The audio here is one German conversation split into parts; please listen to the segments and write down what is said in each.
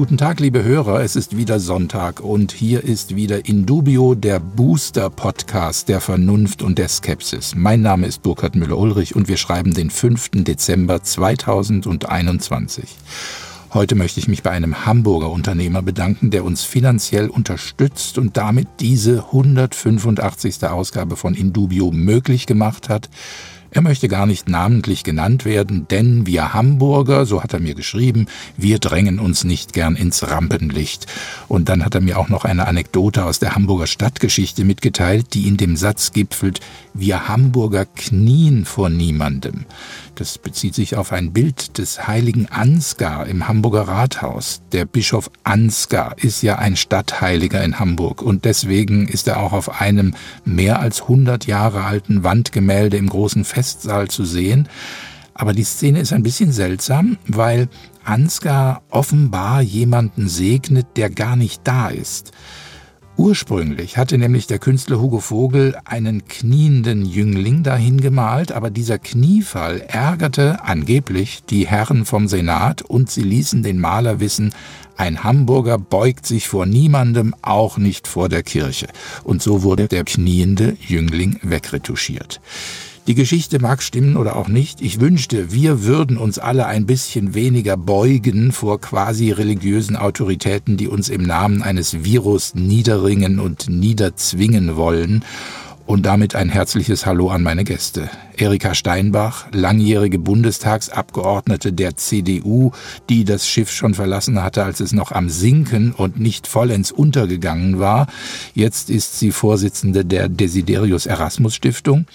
Guten Tag, liebe Hörer, es ist wieder Sonntag und hier ist wieder Indubio, der Booster-Podcast der Vernunft und der Skepsis. Mein Name ist Burkhard Müller-Ulrich und wir schreiben den 5. Dezember 2021. Heute möchte ich mich bei einem Hamburger Unternehmer bedanken, der uns finanziell unterstützt und damit diese 185. Ausgabe von Indubio möglich gemacht hat. Er möchte gar nicht namentlich genannt werden, denn wir Hamburger, so hat er mir geschrieben, wir drängen uns nicht gern ins Rampenlicht. Und dann hat er mir auch noch eine Anekdote aus der Hamburger Stadtgeschichte mitgeteilt, die in dem Satz gipfelt, wir Hamburger knien vor niemandem. Das bezieht sich auf ein Bild des heiligen Ansgar im Hamburger Rathaus. Der Bischof Ansgar ist ja ein Stadtheiliger in Hamburg und deswegen ist er auch auf einem mehr als 100 Jahre alten Wandgemälde im großen Festsaal zu sehen. Aber die Szene ist ein bisschen seltsam, weil Ansgar offenbar jemanden segnet, der gar nicht da ist. Ursprünglich hatte nämlich der Künstler Hugo Vogel einen knienden Jüngling dahin gemalt, aber dieser Kniefall ärgerte angeblich die Herren vom Senat und sie ließen den Maler wissen, ein Hamburger beugt sich vor niemandem, auch nicht vor der Kirche. Und so wurde der kniende Jüngling wegretuschiert. Die Geschichte mag stimmen oder auch nicht. Ich wünschte, wir würden uns alle ein bisschen weniger beugen vor quasi religiösen Autoritäten, die uns im Namen eines Virus niederringen und niederzwingen wollen. Und damit ein herzliches Hallo an meine Gäste. Erika Steinbach, langjährige Bundestagsabgeordnete der CDU, die das Schiff schon verlassen hatte, als es noch am Sinken und nicht vollends untergegangen war. Jetzt ist sie Vorsitzende der Desiderius Erasmus Stiftung.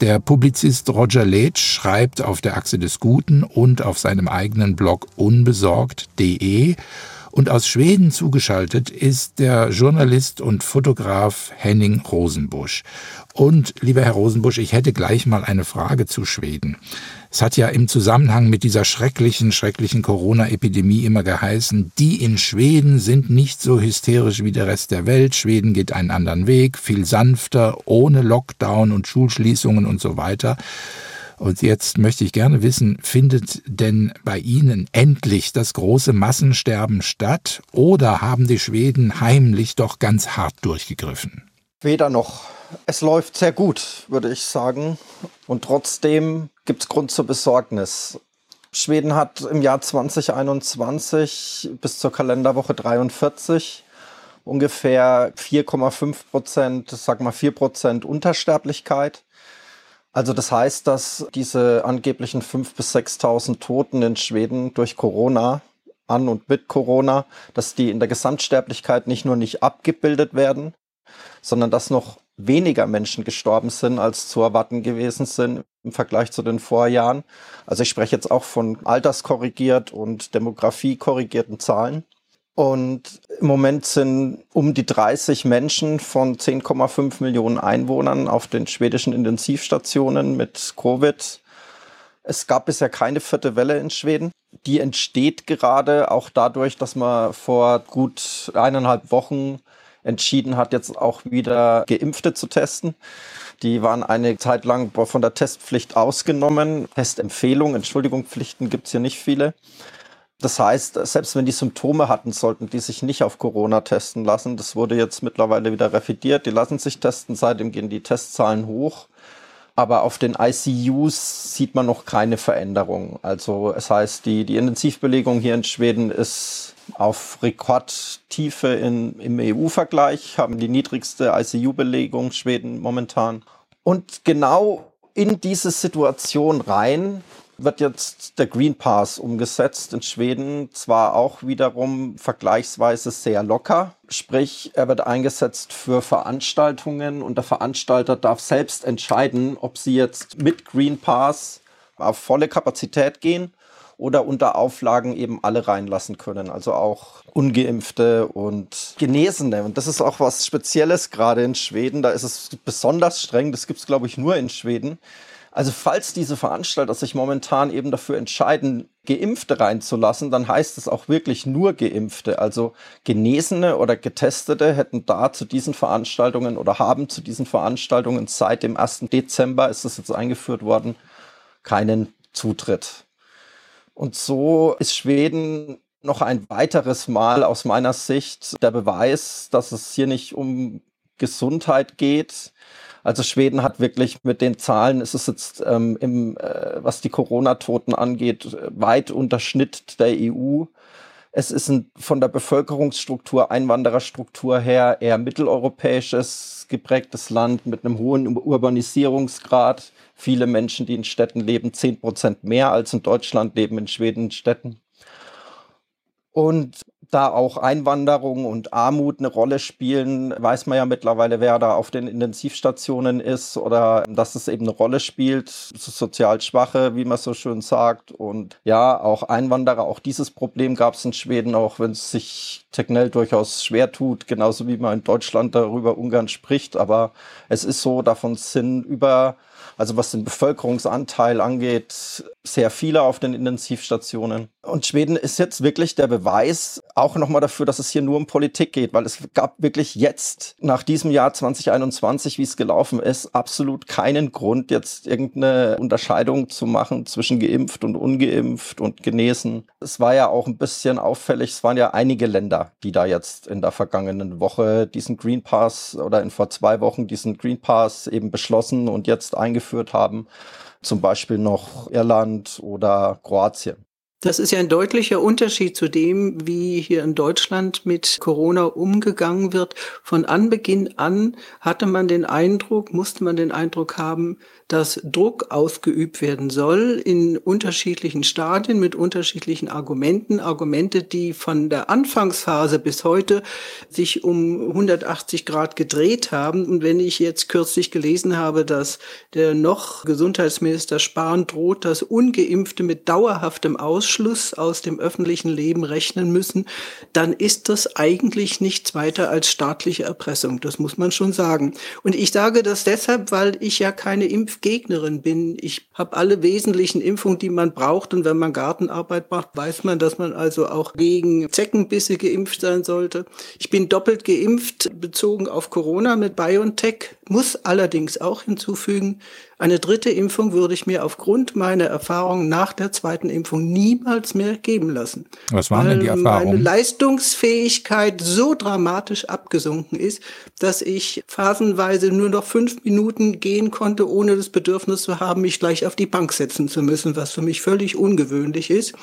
Der Publizist Roger Leitch schreibt auf der Achse des Guten und auf seinem eigenen Blog unbesorgt.de und aus Schweden zugeschaltet ist der Journalist und Fotograf Henning Rosenbusch. Und lieber Herr Rosenbusch, ich hätte gleich mal eine Frage zu Schweden. Es hat ja im Zusammenhang mit dieser schrecklichen, schrecklichen Corona-Epidemie immer geheißen, die in Schweden sind nicht so hysterisch wie der Rest der Welt. Schweden geht einen anderen Weg, viel sanfter, ohne Lockdown und Schulschließungen und so weiter. Und jetzt möchte ich gerne wissen, findet denn bei Ihnen endlich das große Massensterben statt oder haben die Schweden heimlich doch ganz hart durchgegriffen? Weder noch. Es läuft sehr gut, würde ich sagen. Und trotzdem gibt es Grund zur Besorgnis. Schweden hat im Jahr 2021 bis zur Kalenderwoche 43 ungefähr 4,5 Prozent, sag mal 4 Prozent Untersterblichkeit. Also das heißt, dass diese angeblichen 5.000 bis 6.000 Toten in Schweden durch Corona an und mit Corona, dass die in der Gesamtsterblichkeit nicht nur nicht abgebildet werden, sondern dass noch weniger Menschen gestorben sind, als zu erwarten gewesen sind im Vergleich zu den Vorjahren. Also ich spreche jetzt auch von alterskorrigiert und Demografie korrigierten Zahlen. Und im Moment sind um die 30 Menschen von 10,5 Millionen Einwohnern auf den schwedischen Intensivstationen mit Covid. Es gab bisher keine vierte Welle in Schweden. Die entsteht gerade auch dadurch, dass man vor gut eineinhalb Wochen entschieden hat, jetzt auch wieder Geimpfte zu testen. Die waren eine Zeit lang von der Testpflicht ausgenommen. Testempfehlungen, Entschuldigung, Pflichten gibt es hier nicht viele. Das heißt, selbst wenn die Symptome hatten, sollten die sich nicht auf Corona testen lassen. Das wurde jetzt mittlerweile wieder revidiert. Die lassen sich testen, seitdem gehen die Testzahlen hoch. Aber auf den ICUs sieht man noch keine Veränderung. Also es heißt, die, die Intensivbelegung hier in Schweden ist auf Rekordtiefe in, im EU-Vergleich, haben die niedrigste ICU-Belegung Schweden momentan. Und genau in diese Situation rein wird jetzt der Green Pass umgesetzt in Schweden, zwar auch wiederum vergleichsweise sehr locker, sprich er wird eingesetzt für Veranstaltungen und der Veranstalter darf selbst entscheiden, ob sie jetzt mit Green Pass auf volle Kapazität gehen oder unter Auflagen eben alle reinlassen können, also auch ungeimpfte und Genesene. Und das ist auch was Spezielles gerade in Schweden. Da ist es besonders streng. Das gibt es, glaube ich, nur in Schweden. Also falls diese Veranstalter sich momentan eben dafür entscheiden, Geimpfte reinzulassen, dann heißt es auch wirklich nur Geimpfte. Also Genesene oder Getestete hätten da zu diesen Veranstaltungen oder haben zu diesen Veranstaltungen seit dem 1. Dezember, ist das jetzt eingeführt worden, keinen Zutritt. Und so ist Schweden noch ein weiteres Mal aus meiner Sicht der Beweis, dass es hier nicht um Gesundheit geht, also Schweden hat wirklich mit den Zahlen, ist es jetzt ähm, im, äh, was die Corona-Toten angeht, weit unter Schnitt der EU. Es ist ein, von der Bevölkerungsstruktur, Einwandererstruktur her eher mitteleuropäisches geprägtes Land mit einem hohen Urbanisierungsgrad. Viele Menschen, die in Städten leben, zehn Prozent mehr als in Deutschland leben in Schweden in Städten. Und da auch Einwanderung und Armut eine Rolle spielen, weiß man ja mittlerweile, wer da auf den Intensivstationen ist oder dass es eben eine Rolle spielt, sozial Schwache, wie man so schön sagt. Und ja, auch Einwanderer, auch dieses Problem gab es in Schweden, auch wenn es sich Tegnell durchaus schwer tut, genauso wie man in Deutschland darüber Ungarn spricht. Aber es ist so, davon sind über also was den Bevölkerungsanteil angeht, sehr viele auf den Intensivstationen. Und Schweden ist jetzt wirklich der Beweis auch nochmal dafür, dass es hier nur um Politik geht, weil es gab wirklich jetzt, nach diesem Jahr 2021, wie es gelaufen ist, absolut keinen Grund, jetzt irgendeine Unterscheidung zu machen zwischen geimpft und ungeimpft und genesen. Es war ja auch ein bisschen auffällig, es waren ja einige Länder, die da jetzt in der vergangenen Woche diesen Green Pass oder in vor zwei Wochen diesen Green Pass eben beschlossen und jetzt eingeführt haben zum Beispiel noch Irland oder Kroatien. Das ist ja ein deutlicher Unterschied zu dem, wie hier in Deutschland mit Corona umgegangen wird. Von Anbeginn an hatte man den Eindruck, musste man den Eindruck haben, dass Druck ausgeübt werden soll in unterschiedlichen Stadien mit unterschiedlichen Argumenten. Argumente, die von der Anfangsphase bis heute sich um 180 Grad gedreht haben. Und wenn ich jetzt kürzlich gelesen habe, dass der noch Gesundheitsminister Spahn droht, dass Ungeimpfte mit dauerhaftem Ausschluss aus dem öffentlichen Leben rechnen müssen, dann ist das eigentlich nichts weiter als staatliche Erpressung. Das muss man schon sagen. Und ich sage das deshalb, weil ich ja keine Impf Impfgegnerin bin. Ich habe alle wesentlichen Impfungen, die man braucht. Und wenn man Gartenarbeit macht, weiß man, dass man also auch gegen Zeckenbisse geimpft sein sollte. Ich bin doppelt geimpft, bezogen auf Corona mit BioNTech, muss allerdings auch hinzufügen, eine dritte Impfung würde ich mir aufgrund meiner Erfahrungen nach der zweiten Impfung niemals mehr geben lassen. Was waren denn die Erfahrungen? Meine Leistungsfähigkeit so dramatisch abgesunken ist, dass ich phasenweise nur noch fünf Minuten gehen konnte, ohne das Bedürfnis zu haben, mich gleich auf die Bank setzen zu müssen, was für mich völlig ungewöhnlich ist.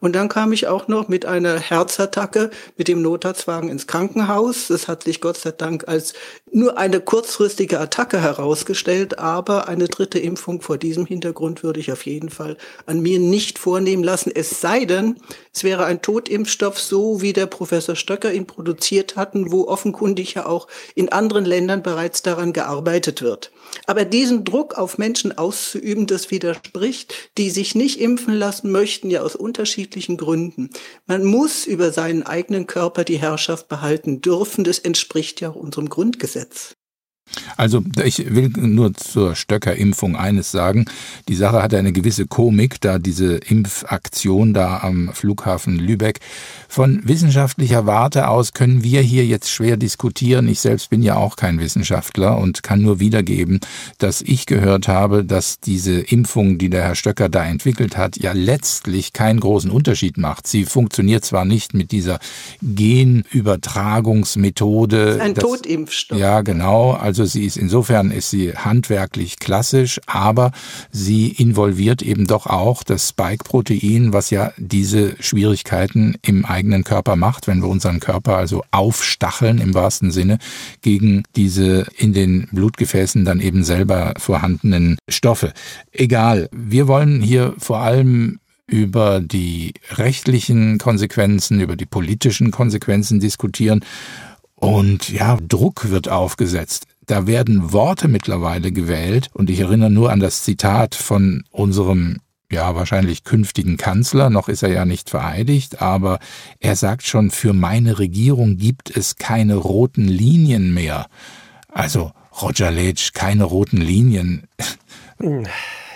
Und dann kam ich auch noch mit einer Herzattacke mit dem Notarztwagen ins Krankenhaus. Das hat sich Gott sei Dank als nur eine kurzfristige Attacke herausgestellt, aber eine dritte Impfung vor diesem Hintergrund würde ich auf jeden Fall an mir nicht vornehmen lassen. Es sei denn, es wäre ein Totimpfstoff, so wie der Professor Stöcker ihn produziert hatten, wo offenkundig ja auch in anderen Ländern bereits daran gearbeitet wird. Aber diesen Druck auf Menschen auszuüben, das widerspricht, die sich nicht impfen lassen möchten, ja aus unterschiedlichen Gründen. Man muss über seinen eigenen Körper die Herrschaft behalten dürfen. Das entspricht ja auch unserem Grundgesetz. Also ich will nur zur Stöckerimpfung eines sagen. Die Sache hat eine gewisse Komik, da diese Impfaktion da am Flughafen Lübeck. Von wissenschaftlicher Warte aus können wir hier jetzt schwer diskutieren. Ich selbst bin ja auch kein Wissenschaftler und kann nur wiedergeben, dass ich gehört habe, dass diese Impfung, die der Herr Stöcker da entwickelt hat, ja letztlich keinen großen Unterschied macht. Sie funktioniert zwar nicht mit dieser Genübertragungsmethode. Ein das, Totimpfstoff. Ja, genau. Also Also sie ist insofern ist sie handwerklich klassisch, aber sie involviert eben doch auch das Spike-Protein, was ja diese Schwierigkeiten im eigenen Körper macht, wenn wir unseren Körper also aufstacheln im wahrsten Sinne gegen diese in den Blutgefäßen dann eben selber vorhandenen Stoffe. Egal, wir wollen hier vor allem über die rechtlichen Konsequenzen, über die politischen Konsequenzen diskutieren. Und ja, Druck wird aufgesetzt. Da werden Worte mittlerweile gewählt. Und ich erinnere nur an das Zitat von unserem ja, wahrscheinlich künftigen Kanzler, noch ist er ja nicht vereidigt, aber er sagt schon, für meine Regierung gibt es keine roten Linien mehr. Also, Roger Letsch, keine roten Linien.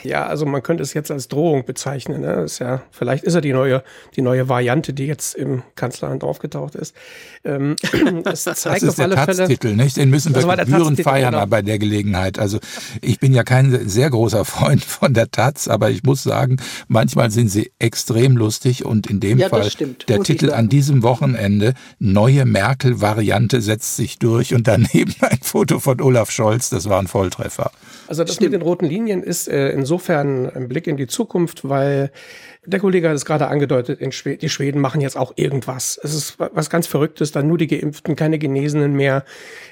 Ja, also man könnte es jetzt als Drohung bezeichnen. Ne? Ist ja, vielleicht ist er die neue, die neue Variante, die jetzt im Kanzleramt aufgetaucht ist. Ähm, das, zeigt das ist auf alle der Taz-Titel, nicht? Den müssen wir gebührend feiern genau. bei der Gelegenheit. Also ich bin ja kein sehr großer Freund von der Taz, aber ich muss sagen, manchmal sind sie extrem lustig und in dem ja, Fall der muss Titel an diesem Wochenende Neue Merkel-Variante setzt sich durch und daneben ein Foto von Olaf Scholz. Das war ein Volltreffer. Also das Stimmt. mit den roten Linien ist äh, insofern ein Blick in die Zukunft, weil der Kollege hat es gerade angedeutet, Schweden, die Schweden machen jetzt auch irgendwas. Es ist was ganz Verrücktes, dann nur die Geimpften, keine Genesenen mehr.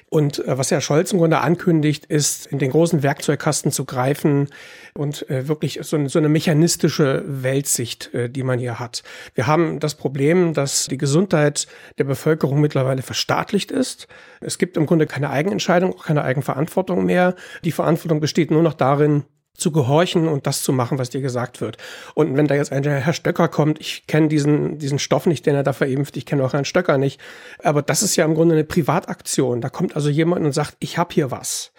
Und äh, was Herr Scholz im Grunde ankündigt, ist, in den großen Werkzeugkasten zu greifen und äh, wirklich so, so, eine mechanistische Weltsicht, äh, die man hier hat. Wir haben das Problem, dass die Gesundheit der Bevölkerung mittlerweile verstaatlicht ist. Es gibt im Grunde keine Eigenentscheidung, auch keine Eigenverantwortung mehr. Die Verantwortung besteht nur noch darin, zu gehorchen und das zu machen, was dir gesagt wird. Und wenn da jetzt ein Herr Stöcker kommt, ich kenne diesen, diesen Stoff nicht, den er da verimpft, ich kenne auch Herrn Stöcker nicht, aber das ist ja im Grunde eine Privataktion. Da kommt also jemand und sagt, ich habe hier was.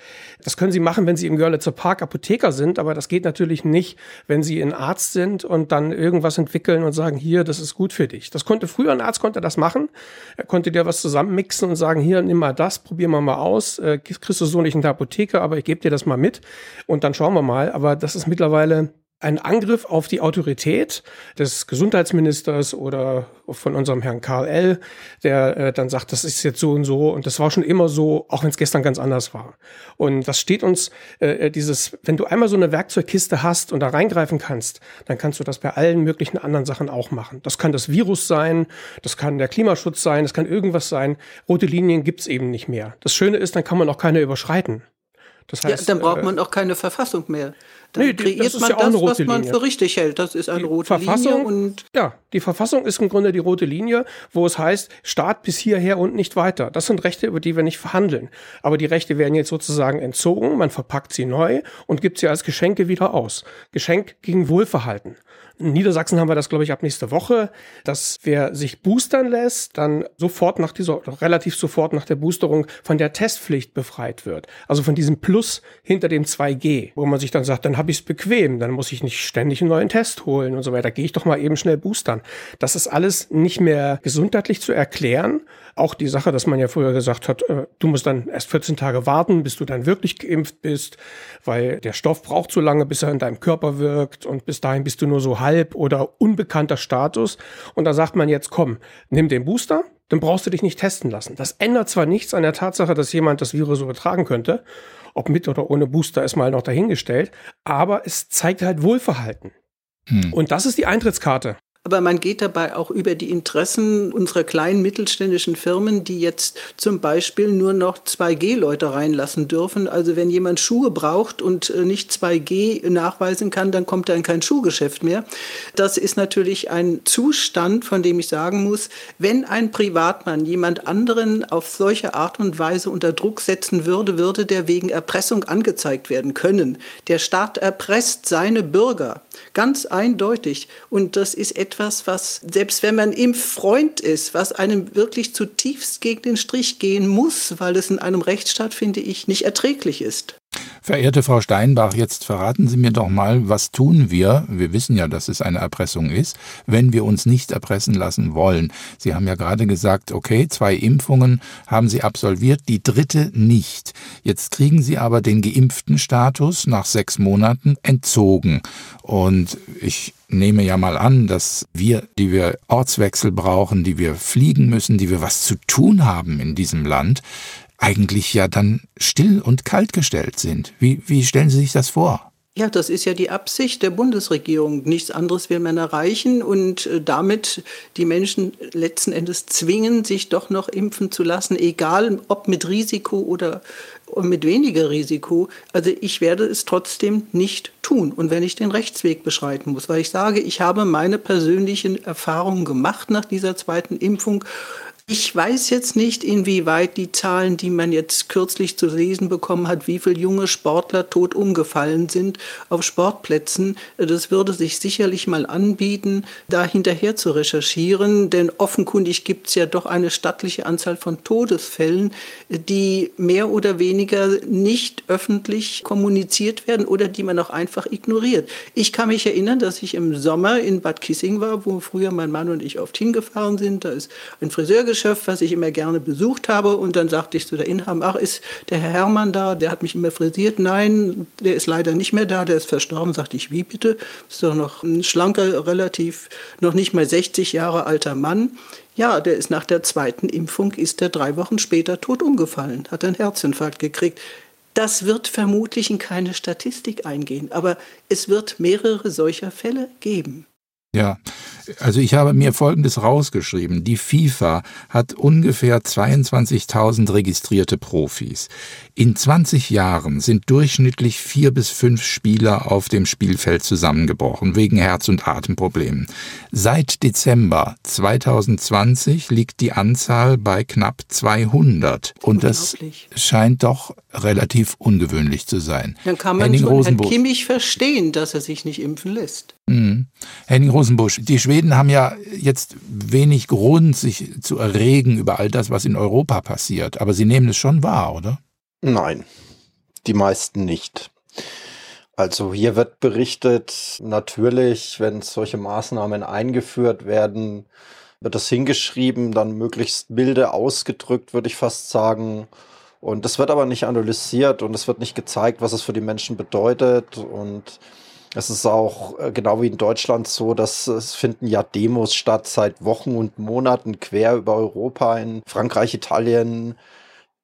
Das können Sie machen, wenn Sie im Görlitzer Park Apotheker sind, aber das geht natürlich nicht, wenn Sie ein Arzt sind und dann irgendwas entwickeln und sagen, hier, das ist gut für dich. Das konnte früher ein Arzt konnte das machen. Er konnte dir was zusammenmixen und sagen, hier, nimm mal das, probieren wir mal aus. Äh, kriegst du so nicht in der Apotheke, aber ich gebe dir das mal mit und dann schauen wir mal. Aber das ist mittlerweile ein Angriff auf die Autorität des Gesundheitsministers oder von unserem Herrn Karl L., der äh, dann sagt, das ist jetzt so und so und das war schon immer so, auch wenn es gestern ganz anders war. Und das steht uns äh, dieses, wenn du einmal so eine Werkzeugkiste hast und da reingreifen kannst, dann kannst du das bei allen möglichen anderen Sachen auch machen. Das kann das Virus sein, das kann der Klimaschutz sein, das kann irgendwas sein. Rote Linien gibt's eben nicht mehr. Das Schöne ist, dann kann man auch keine überschreiten. Das heißt, ja, dann braucht äh, man auch keine Verfassung mehr. Dann nee, kreiert das man ja das, was man für richtig hält. Das ist eine die rote Verfassung, Linie. Und ja, die Verfassung ist im Grunde die rote Linie, wo es heißt, Staat bis hierher und nicht weiter. Das sind Rechte, über die wir nicht verhandeln. Aber die Rechte werden jetzt sozusagen entzogen, man verpackt sie neu und gibt sie als Geschenke wieder aus. Geschenk gegen Wohlverhalten. In Niedersachsen haben wir das, glaube ich, ab nächste Woche, dass wer sich boostern lässt, dann sofort nach dieser, relativ sofort nach der Boosterung von der Testpflicht befreit wird. Also von diesem Plus hinter dem 2G, wo man sich dann sagt, dann habe ich es bequem, dann muss ich nicht ständig einen neuen Test holen und so weiter. Gehe ich doch mal eben schnell boostern. Das ist alles nicht mehr gesundheitlich zu erklären. Auch die Sache, dass man ja früher gesagt hat, äh, du musst dann erst 14 Tage warten, bis du dann wirklich geimpft bist, weil der Stoff braucht so lange, bis er in deinem Körper wirkt und bis dahin bist du nur so halb halb oder unbekannter Status. Und da sagt man jetzt, komm, nimm den Booster, dann brauchst du dich nicht testen lassen. Das ändert zwar nichts an der Tatsache, dass jemand das Virus übertragen könnte, ob mit oder ohne Booster ist mal noch dahingestellt, aber es zeigt halt Wohlverhalten. Hm. Und das ist die Eintrittskarte. Aber man geht dabei auch über die Interessen unserer kleinen mittelständischen Firmen, die jetzt zum Beispiel nur noch 2G-Leute reinlassen dürfen. Also wenn jemand Schuhe braucht und äh, nicht 2G nachweisen kann, dann kommt er in kein Schuhgeschäft mehr. Das ist natürlich ein Zustand, von dem ich sagen muss, wenn ein Privatmann jemand anderen auf solche Art und Weise unter Druck setzen würde, würde der wegen Erpressung angezeigt werden können. Der Staat erpresst seine Bürger. Ganz eindeutig. Und das ist etwas, was, selbst wenn man Impffreund ist, was einem wirklich zutiefst gegen den Strich gehen muss, weil es in einem Rechtsstaat, finde ich, nicht erträglich ist. Verehrte Frau Steinbach, jetzt verraten Sie mir doch mal, was tun wir, wir wissen ja, dass es eine Erpressung ist, wenn wir uns nicht erpressen lassen wollen. Sie haben ja gerade gesagt, okay, zwei Impfungen haben Sie absolviert, die dritte nicht. Jetzt kriegen Sie aber den geimpften Status nach sechs Monaten entzogen. Und ich nehme ja mal an, dass wir, die wir Ortswechsel brauchen, die wir fliegen müssen, die wir was zu tun haben in diesem Land, eigentlich ja dann still und kalt gestellt sind. Wie, wie stellen Sie sich das vor? Ja, das ist ja die Absicht der Bundesregierung. Nichts anderes will man erreichen und äh, damit die Menschen letzten Endes zwingen, sich doch noch impfen zu lassen, egal ob mit Risiko oder mit weniger Risiko. Also ich werde es trotzdem nicht tun. Und wenn ich den Rechtsweg beschreiten muss, weil ich sage, ich habe meine persönlichen Erfahrungen gemacht nach dieser zweiten Impfung ich weiß jetzt nicht, inwieweit die Zahlen, die man jetzt kürzlich zu lesen bekommen hat, wie viele junge Sportler tot umgefallen sind auf Sportplätzen. Das würde sich sicherlich mal anbieten, da hinterher zu recherchieren, denn offenkundig gibt es ja doch eine stattliche Anzahl von Todesfällen, die mehr oder weniger nicht öffentlich kommuniziert werden oder die man auch einfach ignoriert. Ich kann mich erinnern, dass ich im Sommer in Bad Kissing war, wo früher mein Mann und ich oft hingefahren sind. Da ist ein Friseur Geschäft, was ich immer gerne besucht habe. Und dann sagte ich zu der Inhaber, ach, ist der Herr Hermann da? Der hat mich immer frisiert. Nein, der ist leider nicht mehr da, der ist verstorben. Sagte ich, wie bitte? Ist doch noch ein schlanker, relativ, noch nicht mal 60 Jahre alter Mann. Ja, der ist nach der zweiten Impfung, ist der drei Wochen später tot umgefallen, hat einen Herzinfarkt gekriegt. Das wird vermutlich in keine Statistik eingehen, aber es wird mehrere solcher Fälle geben. Ja, also ich habe mir Folgendes rausgeschrieben. Die FIFA hat ungefähr 22.000 registrierte Profis. In 20 Jahren sind durchschnittlich vier bis fünf Spieler auf dem Spielfeld zusammengebrochen, wegen Herz- und Atemproblemen. Seit Dezember 2020 liegt die Anzahl bei knapp 200. Und das scheint doch relativ ungewöhnlich zu sein. Dann kann man Henning schon Herrn Kimmich verstehen, dass er sich nicht impfen lässt. Mhm. Henning Rosenbusch, die Schweden haben ja jetzt wenig Grund, sich zu erregen über all das, was in Europa passiert. Aber sie nehmen es schon wahr, oder? Nein, die meisten nicht. Also hier wird berichtet, natürlich, wenn solche Maßnahmen eingeführt werden, wird das hingeschrieben, dann möglichst milde ausgedrückt, würde ich fast sagen. Und das wird aber nicht analysiert und es wird nicht gezeigt, was es für die Menschen bedeutet. Und es ist auch äh, genau wie in Deutschland so, dass es finden ja Demos statt seit Wochen und Monaten quer über Europa, in Frankreich, Italien,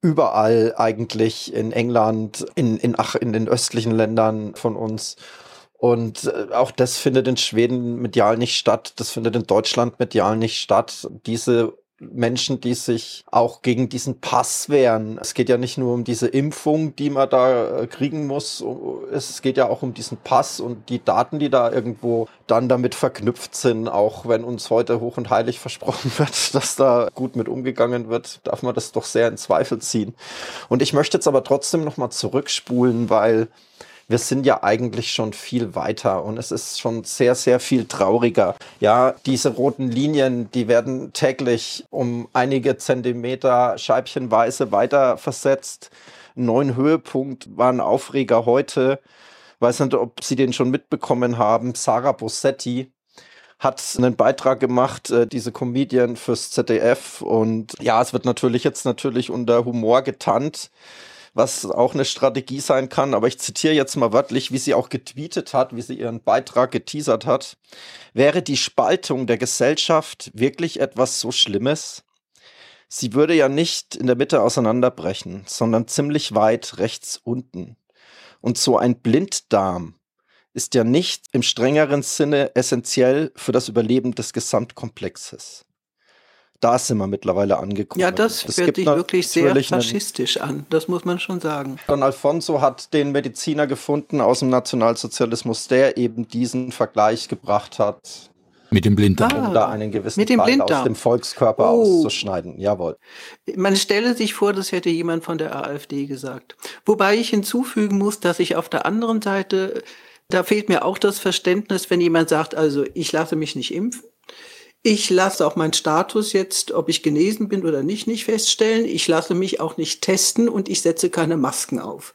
überall eigentlich in England, in, in, ach, in den östlichen Ländern von uns. Und äh, auch das findet in Schweden medial nicht statt. Das findet in Deutschland medial nicht statt. Diese Menschen, die sich auch gegen diesen Pass wehren. Es geht ja nicht nur um diese Impfung, die man da äh, kriegen muss. Es geht ja auch um diesen Pass und die Daten, die da irgendwo dann damit verknüpft sind. Auch wenn uns heute hoch und heilig versprochen wird, dass da gut mit umgegangen wird, darf man das doch sehr in Zweifel ziehen. Und ich möchte jetzt aber trotzdem nochmal zurückspulen, weil wir sind ja eigentlich schon viel weiter und es ist schon sehr, sehr viel trauriger. Ja, diese roten Linien, die werden täglich um einige Zentimeter scheibchenweise weiter versetzt. Ein neuen Höhepunkt war ein Aufreger heute. Weiß nicht, ob Sie den schon mitbekommen haben. Sarah Bossetti, hat einen Beitrag gemacht, äh, diese Comedian fürs ZDF. Und ja, es wird natürlich jetzt natürlich unter Humor getannt was auch eine Strategie sein kann. Aber ich zitiere jetzt mal wörtlich, wie sie auch getweetet hat, wie sie ihren Beitrag geteasert hat. Wäre die Spaltung der Gesellschaft wirklich etwas so Schlimmes? Sie würde ja nicht in der Mitte auseinanderbrechen, sondern ziemlich weit rechts unten. Und so ein Blinddarm ist ja nicht im strengeren Sinne essentiell für das Überleben des Gesamtkomplexes da sind wir mittlerweile angekommen. Ja, das es hört sich wirklich sehr faschistisch an, das muss man schon sagen. Don Alfonso hat den Mediziner gefunden aus dem Nationalsozialismus, der eben diesen Vergleich gebracht hat. Mit dem Blinddarm. Ah, um da einen gewissen mit dem Teil aus dem Volkskörper oh. auszuschneiden. Jawohl. Man stelle sich vor, das hätte jemand von der AfD gesagt. Wobei ich hinzufügen muss, dass ich auf der anderen Seite, da fehlt mir auch das Verständnis, wenn jemand sagt, also ich lasse mich nicht impfen ich lasse auch meinen Status jetzt, ob ich genesen bin oder nicht, nicht feststellen. Ich lasse mich auch nicht testen und ich setze keine Masken auf.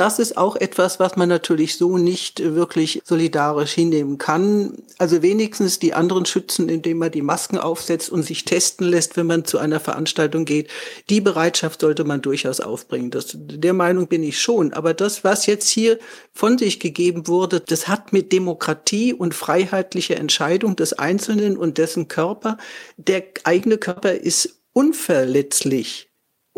Das ist auch etwas, was man natürlich so nicht wirklich solidarisch hinnehmen kann. Also wenigstens die anderen schützen, indem man die Masken aufsetzt und sich testen lässt, wenn man zu einer Veranstaltung geht. Die Bereitschaft sollte man durchaus aufbringen. Das, der Meinung bin ich schon. Aber das, was jetzt hier von sich gegeben wurde, das hat mit Demokratie und freiheitlicher Entscheidung des Einzelnen und dessen Körper, der eigene Körper ist unverletzlich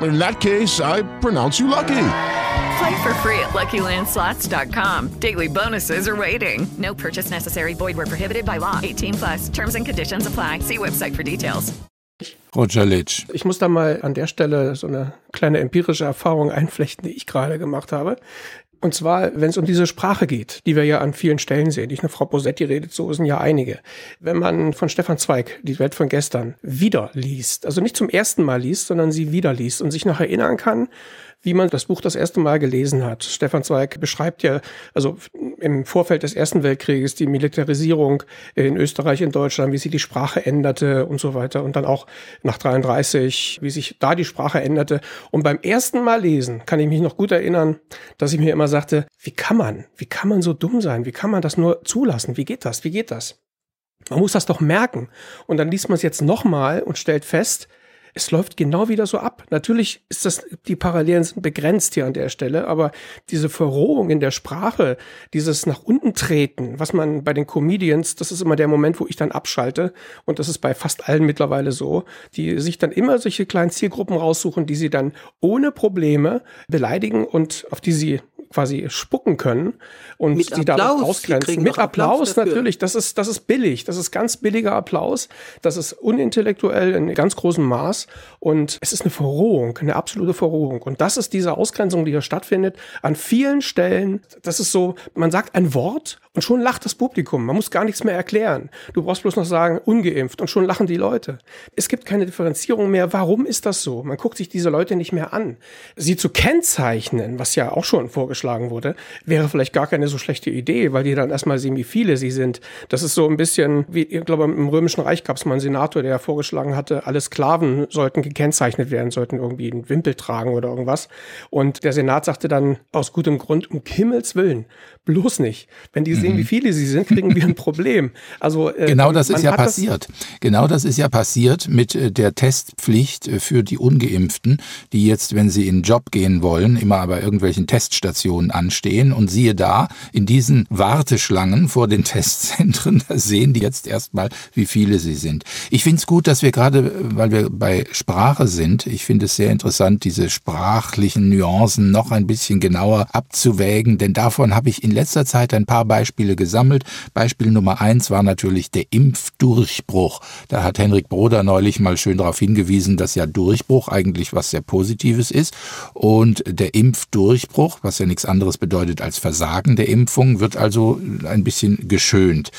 in that case, I pronounce you lucky. Play for free at LuckyLandSlots.com. Daily bonuses are waiting. No purchase necessary. Void were prohibited by law. 18 plus. Terms and conditions apply. See website for details. Roger Litsch. Ich muss da mal an der Stelle so eine kleine empirische Erfahrung einflechten, die ich gerade gemacht habe. Und zwar, wenn es um diese Sprache geht, die wir ja an vielen Stellen sehen. Nicht nur Frau Bosetti redet so, sind ja einige. Wenn man von Stefan Zweig, die Welt von gestern, wieder liest, also nicht zum ersten Mal liest, sondern sie wieder liest und sich noch erinnern kann, wie man das Buch das erste Mal gelesen hat. Stefan Zweig beschreibt ja, also im Vorfeld des Ersten Weltkrieges die Militarisierung in Österreich, in Deutschland, wie sich die Sprache änderte und so weiter. Und dann auch nach 33, wie sich da die Sprache änderte. Und beim ersten Mal lesen kann ich mich noch gut erinnern, dass ich mir immer sagte, wie kann man, wie kann man so dumm sein? Wie kann man das nur zulassen? Wie geht das? Wie geht das? Man muss das doch merken. Und dann liest man es jetzt nochmal und stellt fest, es läuft genau wieder so ab. Natürlich ist das, die Parallelen sind begrenzt hier an der Stelle, aber diese Verrohung in der Sprache, dieses nach unten treten, was man bei den Comedians, das ist immer der Moment, wo ich dann abschalte und das ist bei fast allen mittlerweile so, die sich dann immer solche kleinen Zielgruppen raussuchen, die sie dann ohne Probleme beleidigen und auf die sie quasi spucken können und mit die da ausgrenzen. Mit Applaus, Applaus natürlich. Das ist, das ist billig. Das ist ganz billiger Applaus. Das ist unintellektuell in ganz großem Maß. Und es ist eine Verrohung, eine absolute Verrohung. Und das ist diese Ausgrenzung, die hier stattfindet. An vielen Stellen, das ist so, man sagt ein Wort und schon lacht das Publikum. Man muss gar nichts mehr erklären. Du brauchst bloß noch sagen, ungeimpft und schon lachen die Leute. Es gibt keine Differenzierung mehr. Warum ist das so? Man guckt sich diese Leute nicht mehr an. Sie zu kennzeichnen, was ja auch schon vorgeschlagen wurde, wäre vielleicht gar keine so schlechte Idee, weil die dann erstmal sehen, wie viele sie sind. Das ist so ein bisschen, wie, ich glaube, im Römischen Reich gab es mal einen Senator, der vorgeschlagen hatte, alle Sklaven sollten gekennzeichnet werden, sollten irgendwie einen Wimpel tragen oder irgendwas. Und der Senat sagte dann aus gutem Grund, um Himmels Willen, bloß nicht. Wenn die sehen, wie mhm. viele sie sind, kriegen wir ein Problem. Also äh, genau das ist ja passiert. Genau das ist ja passiert mit äh, der Testpflicht äh, für die Ungeimpften, die jetzt, wenn sie in den Job gehen wollen, immer bei irgendwelchen Teststationen anstehen und siehe da, in diesen Warteschlangen vor den Testzentren, da sehen die jetzt erstmal, wie viele sie sind. Ich finde es gut, dass wir gerade, weil wir bei Sprache sind, ich finde es sehr interessant, diese sprachlichen Nuancen noch ein bisschen genauer abzuwägen, denn davon habe ich in letzter Zeit ein paar Beispiele gesammelt. Beispiel Nummer eins war natürlich der Impfdurchbruch. Da hat Henrik Broder neulich mal schön darauf hingewiesen, dass ja Durchbruch eigentlich was sehr Positives ist. Und der Impfdurchbruch, was ja nichts anderes bedeutet als Versagen der Impfung, wird also ein bisschen geschönt.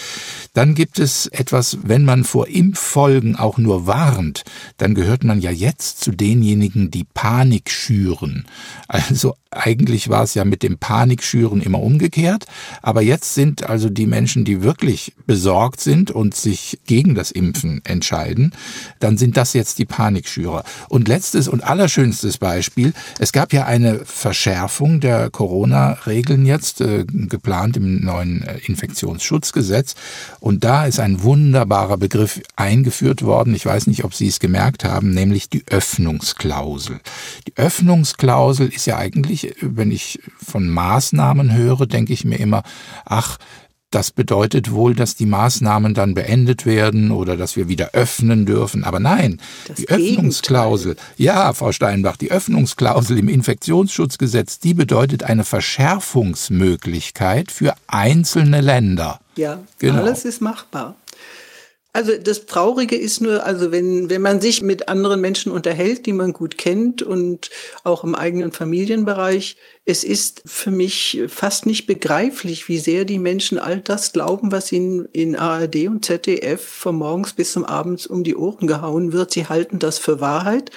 Dann gibt es etwas, wenn man vor Impffolgen auch nur warnt, dann gehört man ja jetzt zu denjenigen, die Panik schüren. Also eigentlich war es ja mit dem Panikschüren immer umgekehrt, aber jetzt sind also die Menschen, die wirklich besorgt sind und sich gegen das Impfen entscheiden, dann sind das jetzt die Panikschürer. Und letztes und allerschönstes Beispiel, es gab ja eine Verschärfung der Corona-Regeln jetzt, äh, geplant im neuen äh, Infektionsschutzgesetz. Und da ist ein wunderbarer Begriff eingeführt worden, ich weiß nicht, ob Sie es gemerkt haben, nämlich die Öffnungsklausel. Die Öffnungsklausel ist ja eigentlich wenn ich von Maßnahmen höre, denke ich mir immer, ach, das bedeutet wohl, dass die Maßnahmen dann beendet werden oder dass wir wieder öffnen dürfen. Aber nein, das die Öffnungsklausel, ja, Frau Steinbach, die Öffnungsklausel im Infektionsschutzgesetz, die bedeutet eine Verschärfungsmöglichkeit für einzelne Länder. Ja, genau. alles ist machbar. Also das Traurige ist nur, also wenn, wenn man sich mit anderen Menschen unterhält, die man gut kennt und auch im eigenen Familienbereich, es ist für mich fast nicht begreiflich, wie sehr die Menschen all das glauben, was ihnen in ARD und ZDF von morgens bis zum Abend um die Ohren gehauen wird. Sie halten das für Wahrheit.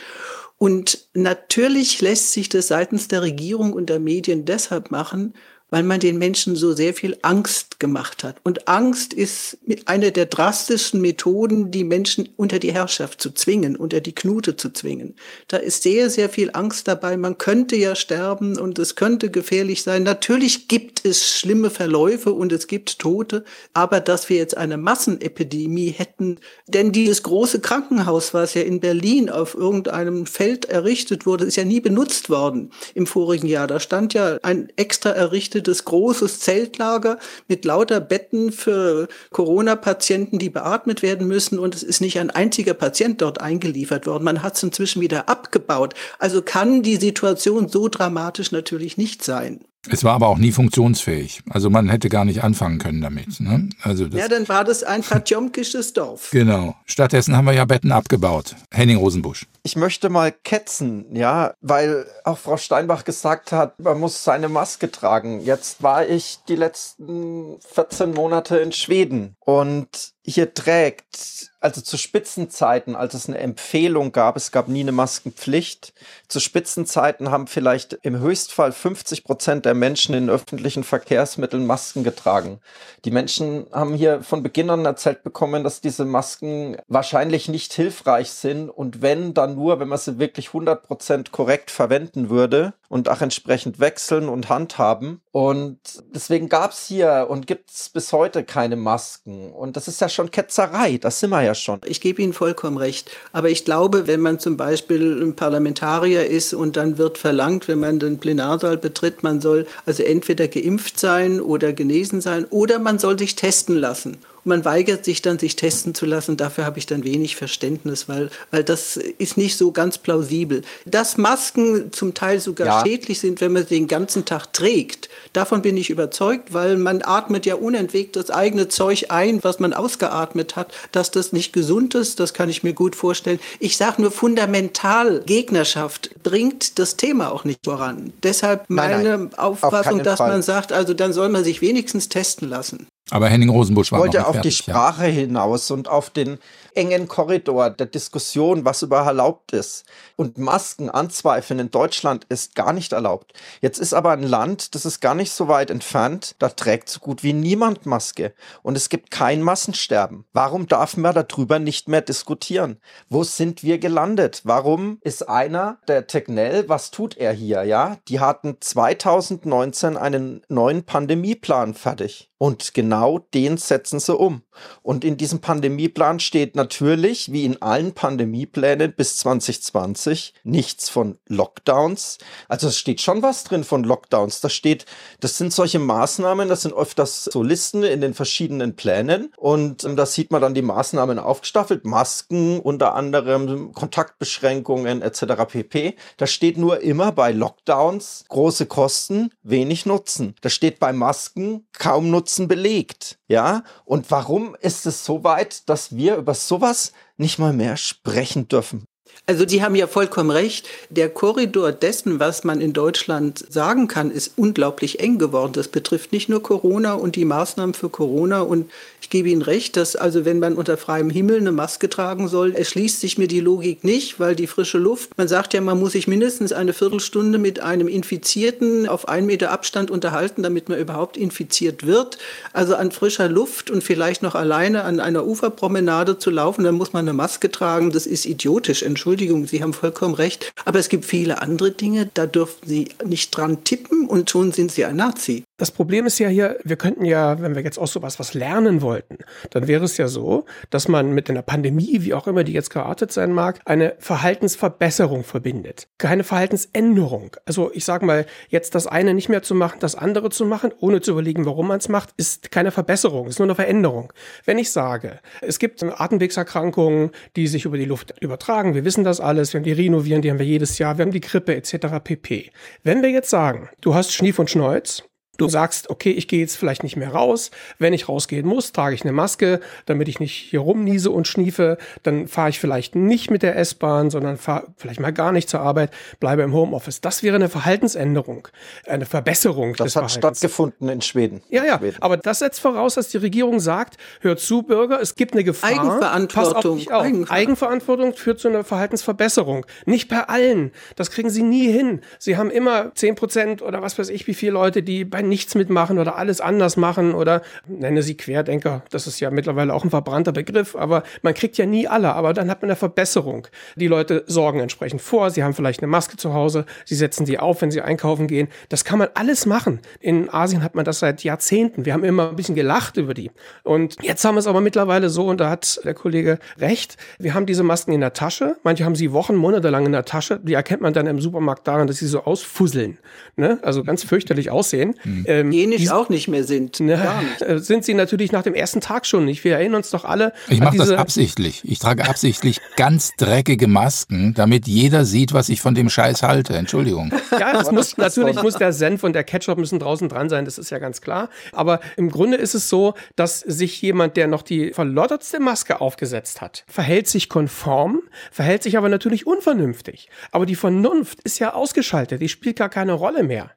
Und natürlich lässt sich das seitens der Regierung und der Medien deshalb machen, weil man den Menschen so sehr viel Angst gemacht hat. Und Angst ist eine der drastischsten Methoden, die Menschen unter die Herrschaft zu zwingen, unter die Knute zu zwingen. Da ist sehr, sehr viel Angst dabei. Man könnte ja sterben und es könnte gefährlich sein. Natürlich gibt es schlimme Verläufe und es gibt Tote, aber dass wir jetzt eine Massenepidemie hätten, denn dieses große Krankenhaus, was ja in Berlin auf irgendeinem Feld errichtet wurde, ist ja nie benutzt worden im vorigen Jahr. Da stand ja ein extra errichtetes vermietetes großes Zeltlager mit lauter Betten für Corona-Patienten, die beatmet werden müssen. Und es ist nicht ein einziger Patient dort eingeliefert worden. Man hat es inzwischen wieder abgebaut. Also kann die Situation so dramatisch natürlich nicht sein. Es war aber auch nie funktionsfähig. Also man hätte gar nicht anfangen können damit. Ne? Also das ja, dann war das ein patjomkisches Dorf. Genau. Stattdessen haben wir ja Betten abgebaut. Henning Rosenbusch. Ich möchte mal ketzen, ja, weil auch Frau Steinbach gesagt hat, man muss seine Maske tragen. Jetzt war ich die letzten 14 Monate in Schweden und hier trägt, also zu Spitzenzeiten, als es eine Empfehlung gab, es gab nie eine Maskenpflicht, zu Spitzenzeiten haben vielleicht im Höchstfall 50 Prozent der Menschen in öffentlichen Verkehrsmitteln Masken getragen. Die Menschen haben hier von Beginn an erzählt bekommen, dass diese Masken wahrscheinlich nicht hilfreich sind und wenn, dann nur, wenn man sie wirklich 100 Prozent korrekt verwenden würde und auch entsprechend wechseln und handhaben. Und deswegen gab es hier und gibt es bis heute keine Masken. Und das ist ja schon Ketzerei, das sind wir ja schon. Ich gebe Ihnen vollkommen recht. Aber ich glaube, wenn man zum Beispiel ein Parlamentarier ist und dann wird verlangt, wenn man den Plenarsaal betritt, man soll also entweder geimpft sein oder genesen sein oder man soll sich testen lassen man weigert sich dann, sich testen zu lassen. Dafür habe ich dann wenig Verständnis, weil, weil das ist nicht so ganz plausibel. Dass Masken zum Teil sogar ja. schädlich sind, wenn man sie den ganzen Tag trägt, davon bin ich überzeugt, weil man atmet ja unentwegt das eigene Zeug ein, was man ausgeatmet hat. Dass das nicht gesund ist, das kann ich mir gut vorstellen. Ich sage nur fundamental, Gegnerschaft bringt das Thema auch nicht voran. Deshalb meine nein, nein, Auffassung, dass Fall. man sagt, also dann soll man sich wenigstens testen lassen. Aber Henning Rosenbusch war wollte noch auf fertig, die Sprache ja. hinaus und auf den engen Korridor der Diskussion, was überhaupt erlaubt ist. Und Masken anzweifeln in Deutschland ist gar nicht erlaubt. Jetzt ist aber ein Land, das ist gar nicht so weit entfernt, da trägt so gut wie niemand Maske. Und es gibt kein Massensterben. Warum darf man darüber nicht mehr diskutieren? Wo sind wir gelandet? Warum ist einer, der Tegnell, was tut er hier, ja? Die hatten 2019 einen neuen Pandemieplan fertig. Und genau den setzen sie um. Und in diesem Pandemieplan steht natürlich, wie in allen Pandemieplänen bis 2020, nichts von Lockdowns. Also es steht schon was drin von Lockdowns. Da steht, das sind solche Maßnahmen, das sind öfters so Listen in den verschiedenen Plänen. Und ähm, da sieht man dann die Maßnahmen aufgestaffelt. Masken, unter anderem Kontaktbeschränkungen etc. pp. Da steht nur immer bei Lockdowns große Kosten, wenig Nutzen. Da steht bei Masken kaum Nutzen Nutzen belegt. Ja, und warum ist es so weit, dass wir über sowas nicht mal mehr sprechen dürfen? Also die haben ja vollkommen recht. Der Korridor dessen, was man in Deutschland sagen kann, ist unglaublich eng geworden. Das betrifft nicht nur Corona und die Maßnahmen für Corona. Und ich gebe Ihnen recht, dass also wenn man unter freiem Himmel eine Maske tragen soll, erschließt sich mir die Logik nicht, weil die frische Luft, man sagt ja, man muss sich mindestens eine Viertelstunde mit einem Infizierten auf einen Meter Abstand unterhalten, damit man überhaupt infiziert wird. Also an frischer Luft und vielleicht noch alleine an einer Uferpromenade zu laufen, dann muss man eine Maske tragen. Das ist idiotisch, Entschuldigung. Entschuldigung, Sie haben vollkommen recht. Aber es gibt viele andere Dinge, da dürfen Sie nicht dran tippen und schon sind Sie ein Nazi. Das Problem ist ja hier, wir könnten ja, wenn wir jetzt aus sowas was lernen wollten, dann wäre es ja so, dass man mit einer Pandemie, wie auch immer die jetzt geartet sein mag, eine Verhaltensverbesserung verbindet. Keine Verhaltensänderung. Also ich sage mal, jetzt das eine nicht mehr zu machen, das andere zu machen, ohne zu überlegen, warum man es macht, ist keine Verbesserung, ist nur eine Veränderung. Wenn ich sage, es gibt Atemwegserkrankungen, die sich über die Luft übertragen, wir wissen das alles, wir haben die Rhinoviren, die haben wir jedes Jahr, wir haben die Grippe etc. pp. Wenn wir jetzt sagen, du hast Schnief und Schnäuz, Du sagst, okay, ich gehe jetzt vielleicht nicht mehr raus. Wenn ich rausgehen muss, trage ich eine Maske, damit ich nicht hier rumniese und schniefe. Dann fahre ich vielleicht nicht mit der S-Bahn, sondern fahre vielleicht mal gar nicht zur Arbeit, bleibe im Homeoffice. Das wäre eine Verhaltensänderung, eine Verbesserung das des hat Verhaltens. stattgefunden in Schweden. Ja, ja, Schweden. aber das setzt voraus, dass die Regierung sagt, hört zu, Bürger, es gibt eine Gefahr. Eigenverantwortung. Pass auf auf. Eigenver- Eigenverantwortung führt zu einer Verhaltensverbesserung. Nicht bei allen. Das kriegen sie nie hin. Sie haben immer 10 Prozent oder was weiß ich, wie viele Leute, die bei nichts mitmachen oder alles anders machen oder nenne sie Querdenker. Das ist ja mittlerweile auch ein verbrannter Begriff, aber man kriegt ja nie alle. Aber dann hat man eine Verbesserung. Die Leute sorgen entsprechend vor. Sie haben vielleicht eine Maske zu Hause. Sie setzen die auf, wenn sie einkaufen gehen. Das kann man alles machen. In Asien hat man das seit Jahrzehnten. Wir haben immer ein bisschen gelacht über die. Und jetzt haben wir es aber mittlerweile so, und da hat der Kollege recht, wir haben diese Masken in der Tasche. Manche haben sie Wochen, Monate lang in der Tasche. Die erkennt man dann im Supermarkt daran, dass sie so ausfusseln. Ne? Also ganz fürchterlich aussehen. Ähm, die- auch nicht mehr sind. Ne, Gar nicht. äh, sind sie natürlich nach dem ersten Tag schon nicht. Wir erinnern uns doch alle Ich mache das absichtlich. Ich trage absichtlich ganz dreckige Masken, damit jeder sieht, was ich von dem Scheiß halte. Entschuldigung. Ja, das muss, natürlich muss der Senf und der Ketchup müssen draußen dran sein, das ist ja ganz klar. Aber im Grunde ist es so, dass sich jemand, der noch die verlottertste Maske aufgesetzt hat, verhält sich konform, verhält sich aber natürlich unvernünftig. Aber die Vernunft ist ja ausgeschaltet, die spielt gar keine Rolle mehr.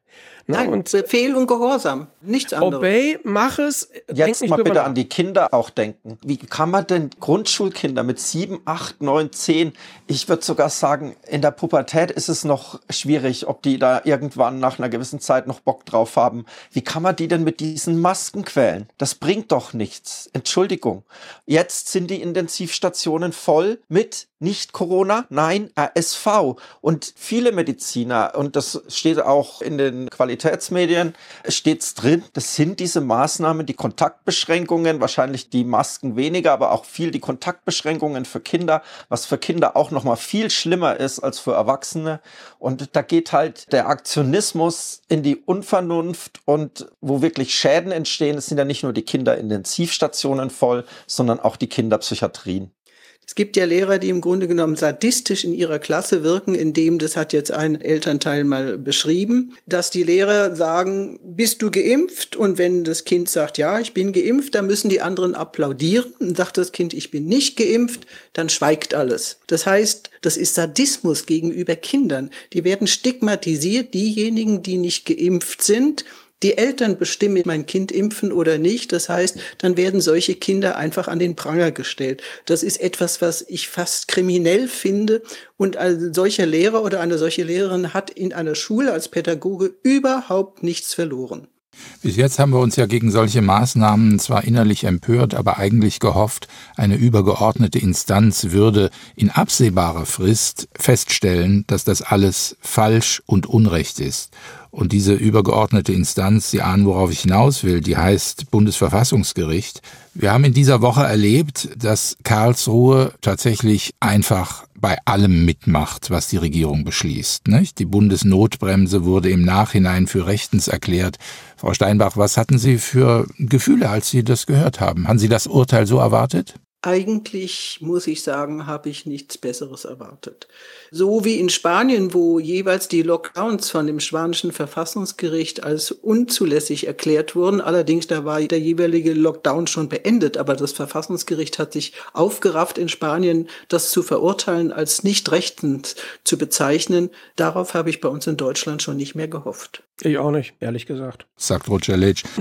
Ne? Nein, und Befehl und Gehorsam. Nichts anderes. obey, mach es, Jetzt nicht mal bitte nach. an die Kinder auch denken. Wie kann man denn Grundschulkinder mit sieben, acht, neun, zehn, ich würde sogar sagen, in der Pubertät ist es noch schwierig, ob die da irgendwann nach einer gewissen Zeit noch Bock drauf haben. Wie kann man die denn mit diesen Masken quälen? Das bringt doch nichts. Entschuldigung. Jetzt sind die Intensivstationen voll mit nicht Corona, nein, RSV. Und viele Mediziner, und das steht auch in den Qualitätsmedien, steht's drin, das sind diese Maßnahmen, die Kontaktbeschränkungen, wahrscheinlich die Masken weniger, aber auch viel die Kontaktbeschränkungen für Kinder, was für Kinder auch nochmal viel schlimmer ist als für Erwachsene. Und da geht halt der Aktionismus in die Unvernunft und wo wirklich Schäden entstehen, es sind ja nicht nur die Kinderintensivstationen voll, sondern auch die Kinderpsychiatrien. Es gibt ja Lehrer, die im Grunde genommen sadistisch in ihrer Klasse wirken, indem, das hat jetzt ein Elternteil mal beschrieben, dass die Lehrer sagen, bist du geimpft? Und wenn das Kind sagt, ja, ich bin geimpft, dann müssen die anderen applaudieren. Und sagt das Kind, ich bin nicht geimpft, dann schweigt alles. Das heißt, das ist Sadismus gegenüber Kindern. Die werden stigmatisiert, diejenigen, die nicht geimpft sind, die Eltern bestimmen, mein Kind impfen oder nicht. Das heißt, dann werden solche Kinder einfach an den Pranger gestellt. Das ist etwas, was ich fast kriminell finde. Und ein solcher Lehrer oder eine solche Lehrerin hat in einer Schule als Pädagoge überhaupt nichts verloren. Bis jetzt haben wir uns ja gegen solche Maßnahmen zwar innerlich empört, aber eigentlich gehofft, eine übergeordnete Instanz würde in absehbarer Frist feststellen, dass das alles falsch und unrecht ist. Und diese übergeordnete Instanz, Sie ahnen, worauf ich hinaus will, die heißt Bundesverfassungsgericht. Wir haben in dieser Woche erlebt, dass Karlsruhe tatsächlich einfach bei allem mitmacht, was die Regierung beschließt. Nicht? Die Bundesnotbremse wurde im Nachhinein für rechtens erklärt. Frau Steinbach, was hatten Sie für Gefühle, als Sie das gehört haben? Haben Sie das Urteil so erwartet? Eigentlich muss ich sagen, habe ich nichts Besseres erwartet. So wie in Spanien, wo jeweils die Lockdowns von dem spanischen Verfassungsgericht als unzulässig erklärt wurden. Allerdings, da war der jeweilige Lockdown schon beendet, aber das Verfassungsgericht hat sich aufgerafft in Spanien, das zu verurteilen, als nicht rechtens zu bezeichnen. Darauf habe ich bei uns in Deutschland schon nicht mehr gehofft. Ich auch nicht, ehrlich gesagt. Sagt Roger Litsch.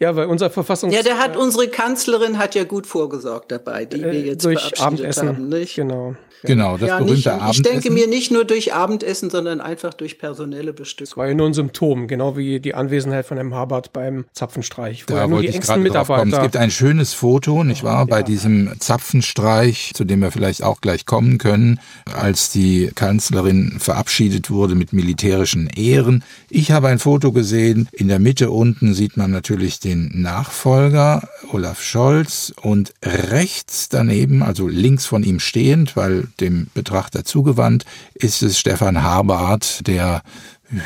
Ja, weil unser Verfassungs... Ja, der hat unsere Kanzlerin hat ja gut vorgesorgt dabei, die wir äh, jetzt durch verabschiedet Abendessen. haben, nicht? Genau. Genau, das ja, berühmte nicht, Abendessen. ich denke mir nicht nur durch Abendessen, sondern einfach durch personelle Bestückung. War ja nur ein Symptom, genau wie die Anwesenheit von Herrn Habert beim Zapfenstreich. Wo Da ja wollte die ich engsten gerade drauf kommen. Es gibt ein schönes Foto, nicht wahr, bei diesem Zapfenstreich, zu dem wir vielleicht auch gleich kommen können, als die Kanzlerin verabschiedet wurde mit militärischen Ehren. Ich habe ein Foto gesehen. In der Mitte unten sieht man natürlich den Nachfolger, Olaf Scholz, und rechts daneben, also links von ihm stehend, weil dem Betrachter zugewandt, ist es Stefan Habart, der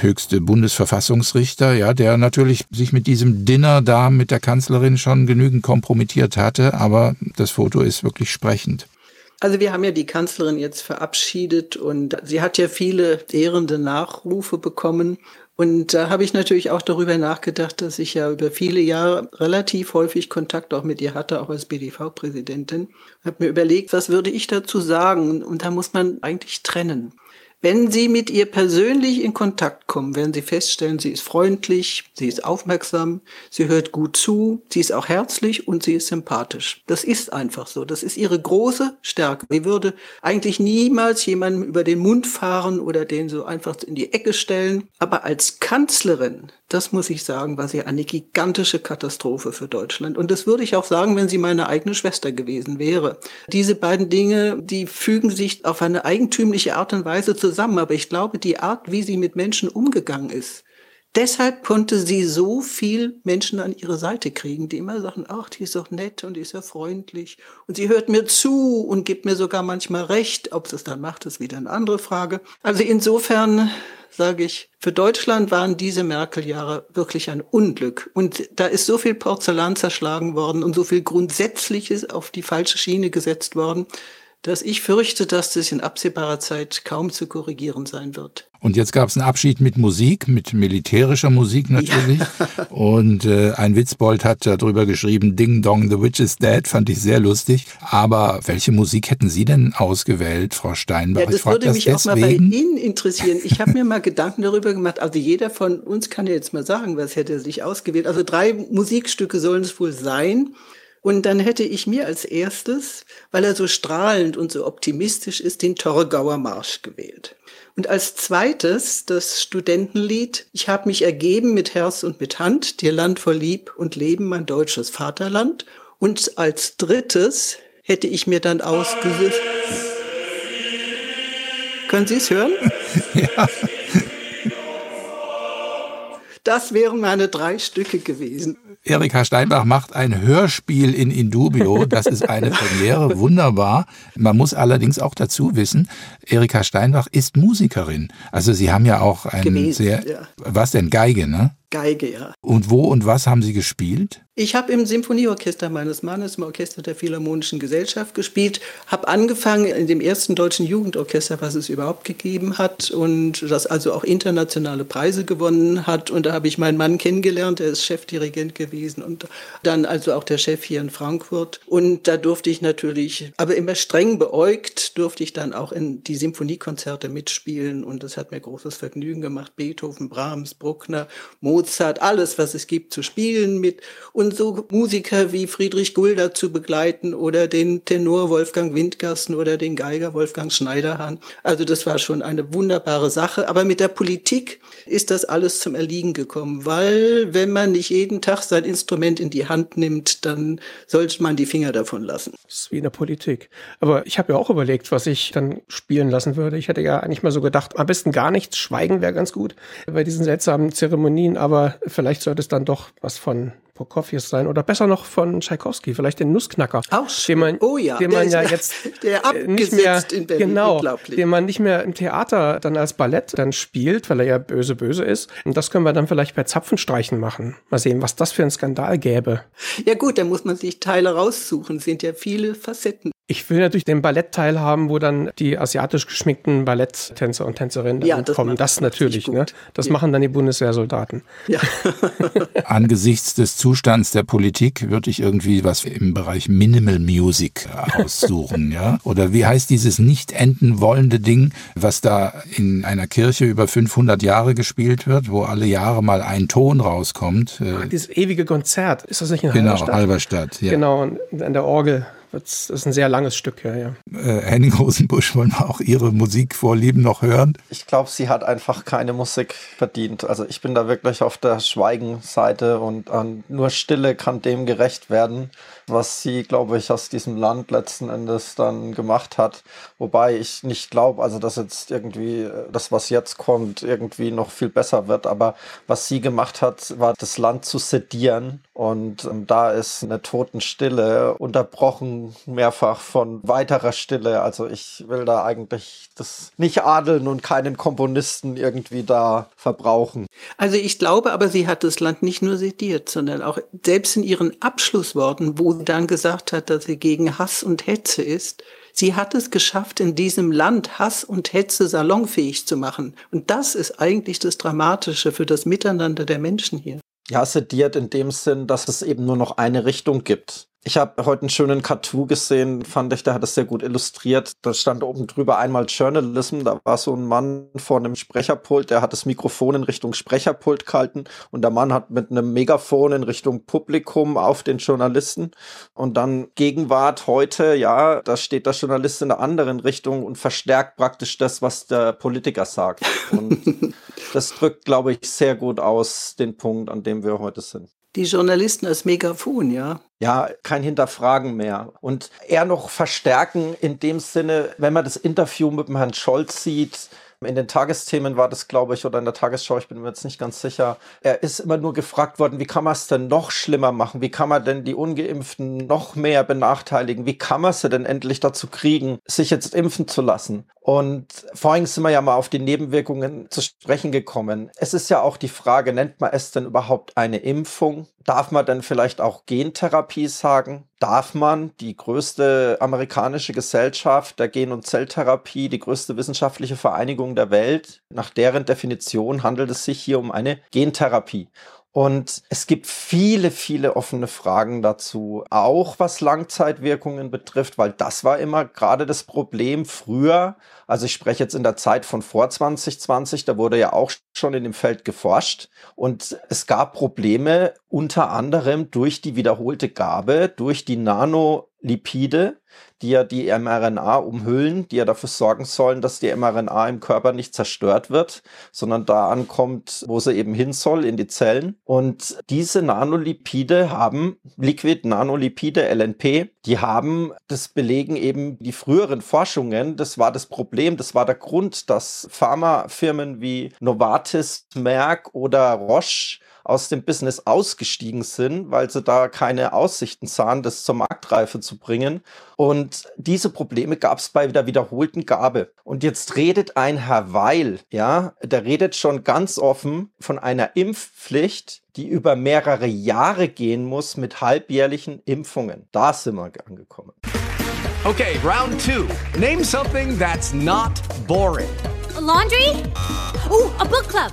höchste Bundesverfassungsrichter, ja, der natürlich sich mit diesem Dinner da mit der Kanzlerin schon genügend kompromittiert hatte, aber das Foto ist wirklich sprechend. Also wir haben ja die Kanzlerin jetzt verabschiedet und sie hat ja viele ehrende Nachrufe bekommen. Und da habe ich natürlich auch darüber nachgedacht, dass ich ja über viele Jahre relativ häufig Kontakt auch mit ihr hatte, auch als BDV-Präsidentin. Habe mir überlegt, was würde ich dazu sagen? Und da muss man eigentlich trennen. Wenn Sie mit ihr persönlich in Kontakt kommen, werden Sie feststellen, sie ist freundlich, sie ist aufmerksam, sie hört gut zu, sie ist auch herzlich und sie ist sympathisch. Das ist einfach so. Das ist ihre große Stärke. Sie würde eigentlich niemals jemandem über den Mund fahren oder den so einfach in die Ecke stellen. Aber als Kanzlerin das muss ich sagen, war sie eine gigantische Katastrophe für Deutschland. Und das würde ich auch sagen, wenn sie meine eigene Schwester gewesen wäre. Diese beiden Dinge, die fügen sich auf eine eigentümliche Art und Weise zusammen. Aber ich glaube, die Art, wie sie mit Menschen umgegangen ist, Deshalb konnte sie so viel Menschen an ihre Seite kriegen, die immer sagen, ach, die ist doch nett und die ist ja freundlich. Und sie hört mir zu und gibt mir sogar manchmal recht. Ob sie es dann macht, ist wieder eine andere Frage. Also insofern sage ich, für Deutschland waren diese Merkel-Jahre wirklich ein Unglück. Und da ist so viel Porzellan zerschlagen worden und so viel Grundsätzliches auf die falsche Schiene gesetzt worden, dass ich fürchte, dass das in absehbarer Zeit kaum zu korrigieren sein wird. Und jetzt gab es einen Abschied mit Musik, mit militärischer Musik natürlich. Ja. Und äh, ein Witzbold hat darüber geschrieben, Ding Dong, The Witch is Dead, fand ich sehr lustig. Aber welche Musik hätten Sie denn ausgewählt, Frau Steinbach? Ja, das würde das mich deswegen. auch mal bei Ihnen interessieren. Ich habe mir mal Gedanken darüber gemacht. Also jeder von uns kann ja jetzt mal sagen, was hätte er sich ausgewählt. Also drei Musikstücke sollen es wohl sein. Und dann hätte ich mir als erstes, weil er so strahlend und so optimistisch ist, den Torgauer Marsch gewählt. Und als zweites das Studentenlied Ich habe mich ergeben mit Herz und mit Hand, dir Land voll Lieb und Leben, mein deutsches Vaterland. Und als drittes hätte ich mir dann ausgesucht. Können Sie es hören? Ja. Das wären meine drei Stücke gewesen. Erika Steinbach macht ein Hörspiel in Indubio. Das ist eine Premiere, wunderbar. Man muss allerdings auch dazu wissen, Erika Steinbach ist Musikerin. Also Sie haben ja auch ein sehr, ja. was denn, Geige, ne? Geige, ja. Und wo und was haben Sie gespielt? Ich habe im Symphonieorchester meines Mannes, im Orchester der Philharmonischen Gesellschaft gespielt, habe angefangen in dem ersten deutschen Jugendorchester, was es überhaupt gegeben hat und das also auch internationale Preise gewonnen hat. Und da habe ich meinen Mann kennengelernt, der ist Chefdirigent gewesen und dann also auch der Chef hier in Frankfurt. Und da durfte ich natürlich, aber immer streng beäugt, durfte ich dann auch in die Symphoniekonzerte mitspielen und das hat mir großes Vergnügen gemacht. Beethoven, Brahms, Bruckner, Mozart, alles, was es gibt, zu spielen mit. Und so Musiker wie Friedrich Gulda zu begleiten oder den Tenor Wolfgang Windgassen oder den Geiger Wolfgang Schneiderhahn. Also das war schon eine wunderbare Sache. Aber mit der Politik ist das alles zum Erliegen gekommen, weil wenn man nicht jeden Tag sein Instrument in die Hand nimmt, dann sollte man die Finger davon lassen. Das ist wie in der Politik. Aber ich habe ja auch überlegt, was ich dann spielen lassen würde. Ich hätte ja eigentlich mal so gedacht, am besten gar nichts, schweigen wäre ganz gut bei diesen seltsamen Zeremonien, aber vielleicht sollte es dann doch was von Prokofjew sein oder besser noch von Tschaikowski, vielleicht den Nussknacker. Auch den man, oh ja, den man ja jetzt der nicht mehr in Berlin, genau, den man nicht mehr im Theater dann als Ballett dann spielt, weil er ja böse böse ist. Und das können wir dann vielleicht bei Zapfenstreichen machen. Mal sehen, was das für ein Skandal gäbe. Ja gut, da muss man sich Teile raussuchen. Es sind ja viele Facetten. Ich will natürlich den Ballettteil haben, wo dann die asiatisch geschminkten Balletttänzer und Tänzerinnen ja, das kommen. Das natürlich, ne? Das ja. machen dann die Bundeswehrsoldaten. Ja. Angesichts des Zustands der Politik würde ich irgendwie was im Bereich Minimal Music aussuchen, ja? Oder wie heißt dieses nicht enden wollende Ding, was da in einer Kirche über 500 Jahre gespielt wird, wo alle Jahre mal ein Ton rauskommt? Ach, dieses ewige Konzert. Ist das nicht in genau, Halberstadt? Genau, Halberstadt, ja. Genau, an der Orgel. Das ist ein sehr langes Stück, ja, ja. Äh, Henning Rosenbusch, wollen wir auch Ihre Musikvorlieben noch hören? Ich glaube, sie hat einfach keine Musik verdient. Also ich bin da wirklich auf der Schweigenseite und äh, nur Stille kann dem gerecht werden was sie, glaube ich, aus diesem Land letzten Endes dann gemacht hat. Wobei ich nicht glaube, also dass jetzt irgendwie das, was jetzt kommt, irgendwie noch viel besser wird. Aber was sie gemacht hat, war das Land zu sedieren. Und ähm, da ist eine Totenstille unterbrochen mehrfach von weiterer Stille. Also ich will da eigentlich das nicht adeln und keinen Komponisten irgendwie da verbrauchen. Also ich glaube aber, sie hat das Land nicht nur sediert, sondern auch selbst in ihren Abschlussworten, wo dann gesagt hat, dass sie gegen Hass und Hetze ist, Sie hat es geschafft, in diesem Land Hass und Hetze salonfähig zu machen. Und das ist eigentlich das Dramatische für das Miteinander der Menschen hier. Ja, sediert in dem Sinn, dass es eben nur noch eine Richtung gibt. Ich habe heute einen schönen Cartoon gesehen, fand ich, der hat es sehr gut illustriert. Da stand oben drüber einmal Journalism, da war so ein Mann vor einem Sprecherpult, der hat das Mikrofon in Richtung Sprecherpult gehalten und der Mann hat mit einem Megafon in Richtung Publikum auf den Journalisten und dann Gegenwart heute, ja, da steht der Journalist in der anderen Richtung und verstärkt praktisch das, was der Politiker sagt. Und das drückt, glaube ich, sehr gut aus den Punkt, an dem wir heute sind die Journalisten als Megafon, ja. Ja, kein Hinterfragen mehr. Und eher noch verstärken in dem Sinne, wenn man das Interview mit dem Herrn Scholz sieht, in den Tagesthemen war das, glaube ich, oder in der Tagesschau, ich bin mir jetzt nicht ganz sicher. Er ist immer nur gefragt worden, wie kann man es denn noch schlimmer machen? Wie kann man denn die Ungeimpften noch mehr benachteiligen? Wie kann man sie denn endlich dazu kriegen, sich jetzt impfen zu lassen? Und vorhin sind wir ja mal auf die Nebenwirkungen zu sprechen gekommen. Es ist ja auch die Frage, nennt man es denn überhaupt eine Impfung? Darf man denn vielleicht auch Gentherapie sagen? Darf man die größte amerikanische Gesellschaft der Gen- und Zelltherapie, die größte wissenschaftliche Vereinigung der Welt, nach deren Definition handelt es sich hier um eine Gentherapie. Und es gibt viele, viele offene Fragen dazu, auch was Langzeitwirkungen betrifft, weil das war immer gerade das Problem früher. Also ich spreche jetzt in der Zeit von vor 2020, da wurde ja auch schon in dem Feld geforscht und es gab Probleme unter anderem durch die wiederholte Gabe, durch die Nanolipide, die ja die mRNA umhüllen, die ja dafür sorgen sollen, dass die mRNA im Körper nicht zerstört wird, sondern da ankommt, wo sie eben hin soll, in die Zellen. Und diese Nanolipide haben, Liquid Nanolipide, LNP, die haben, das belegen eben die früheren Forschungen, das war das Problem, das war der Grund, dass Pharmafirmen wie Novartis, Merck oder Roche aus dem Business ausgestiegen sind, weil sie da keine Aussichten sahen, das zur Marktreife zu bringen. Und diese Probleme gab es bei der wiederholten Gabe. Und jetzt redet ein Herr Weil, ja, der redet schon ganz offen von einer Impfpflicht, die über mehrere Jahre gehen muss mit halbjährlichen Impfungen. Da sind wir angekommen. Okay, round two. Name something that's not boring. A laundry? Ooh, a book club.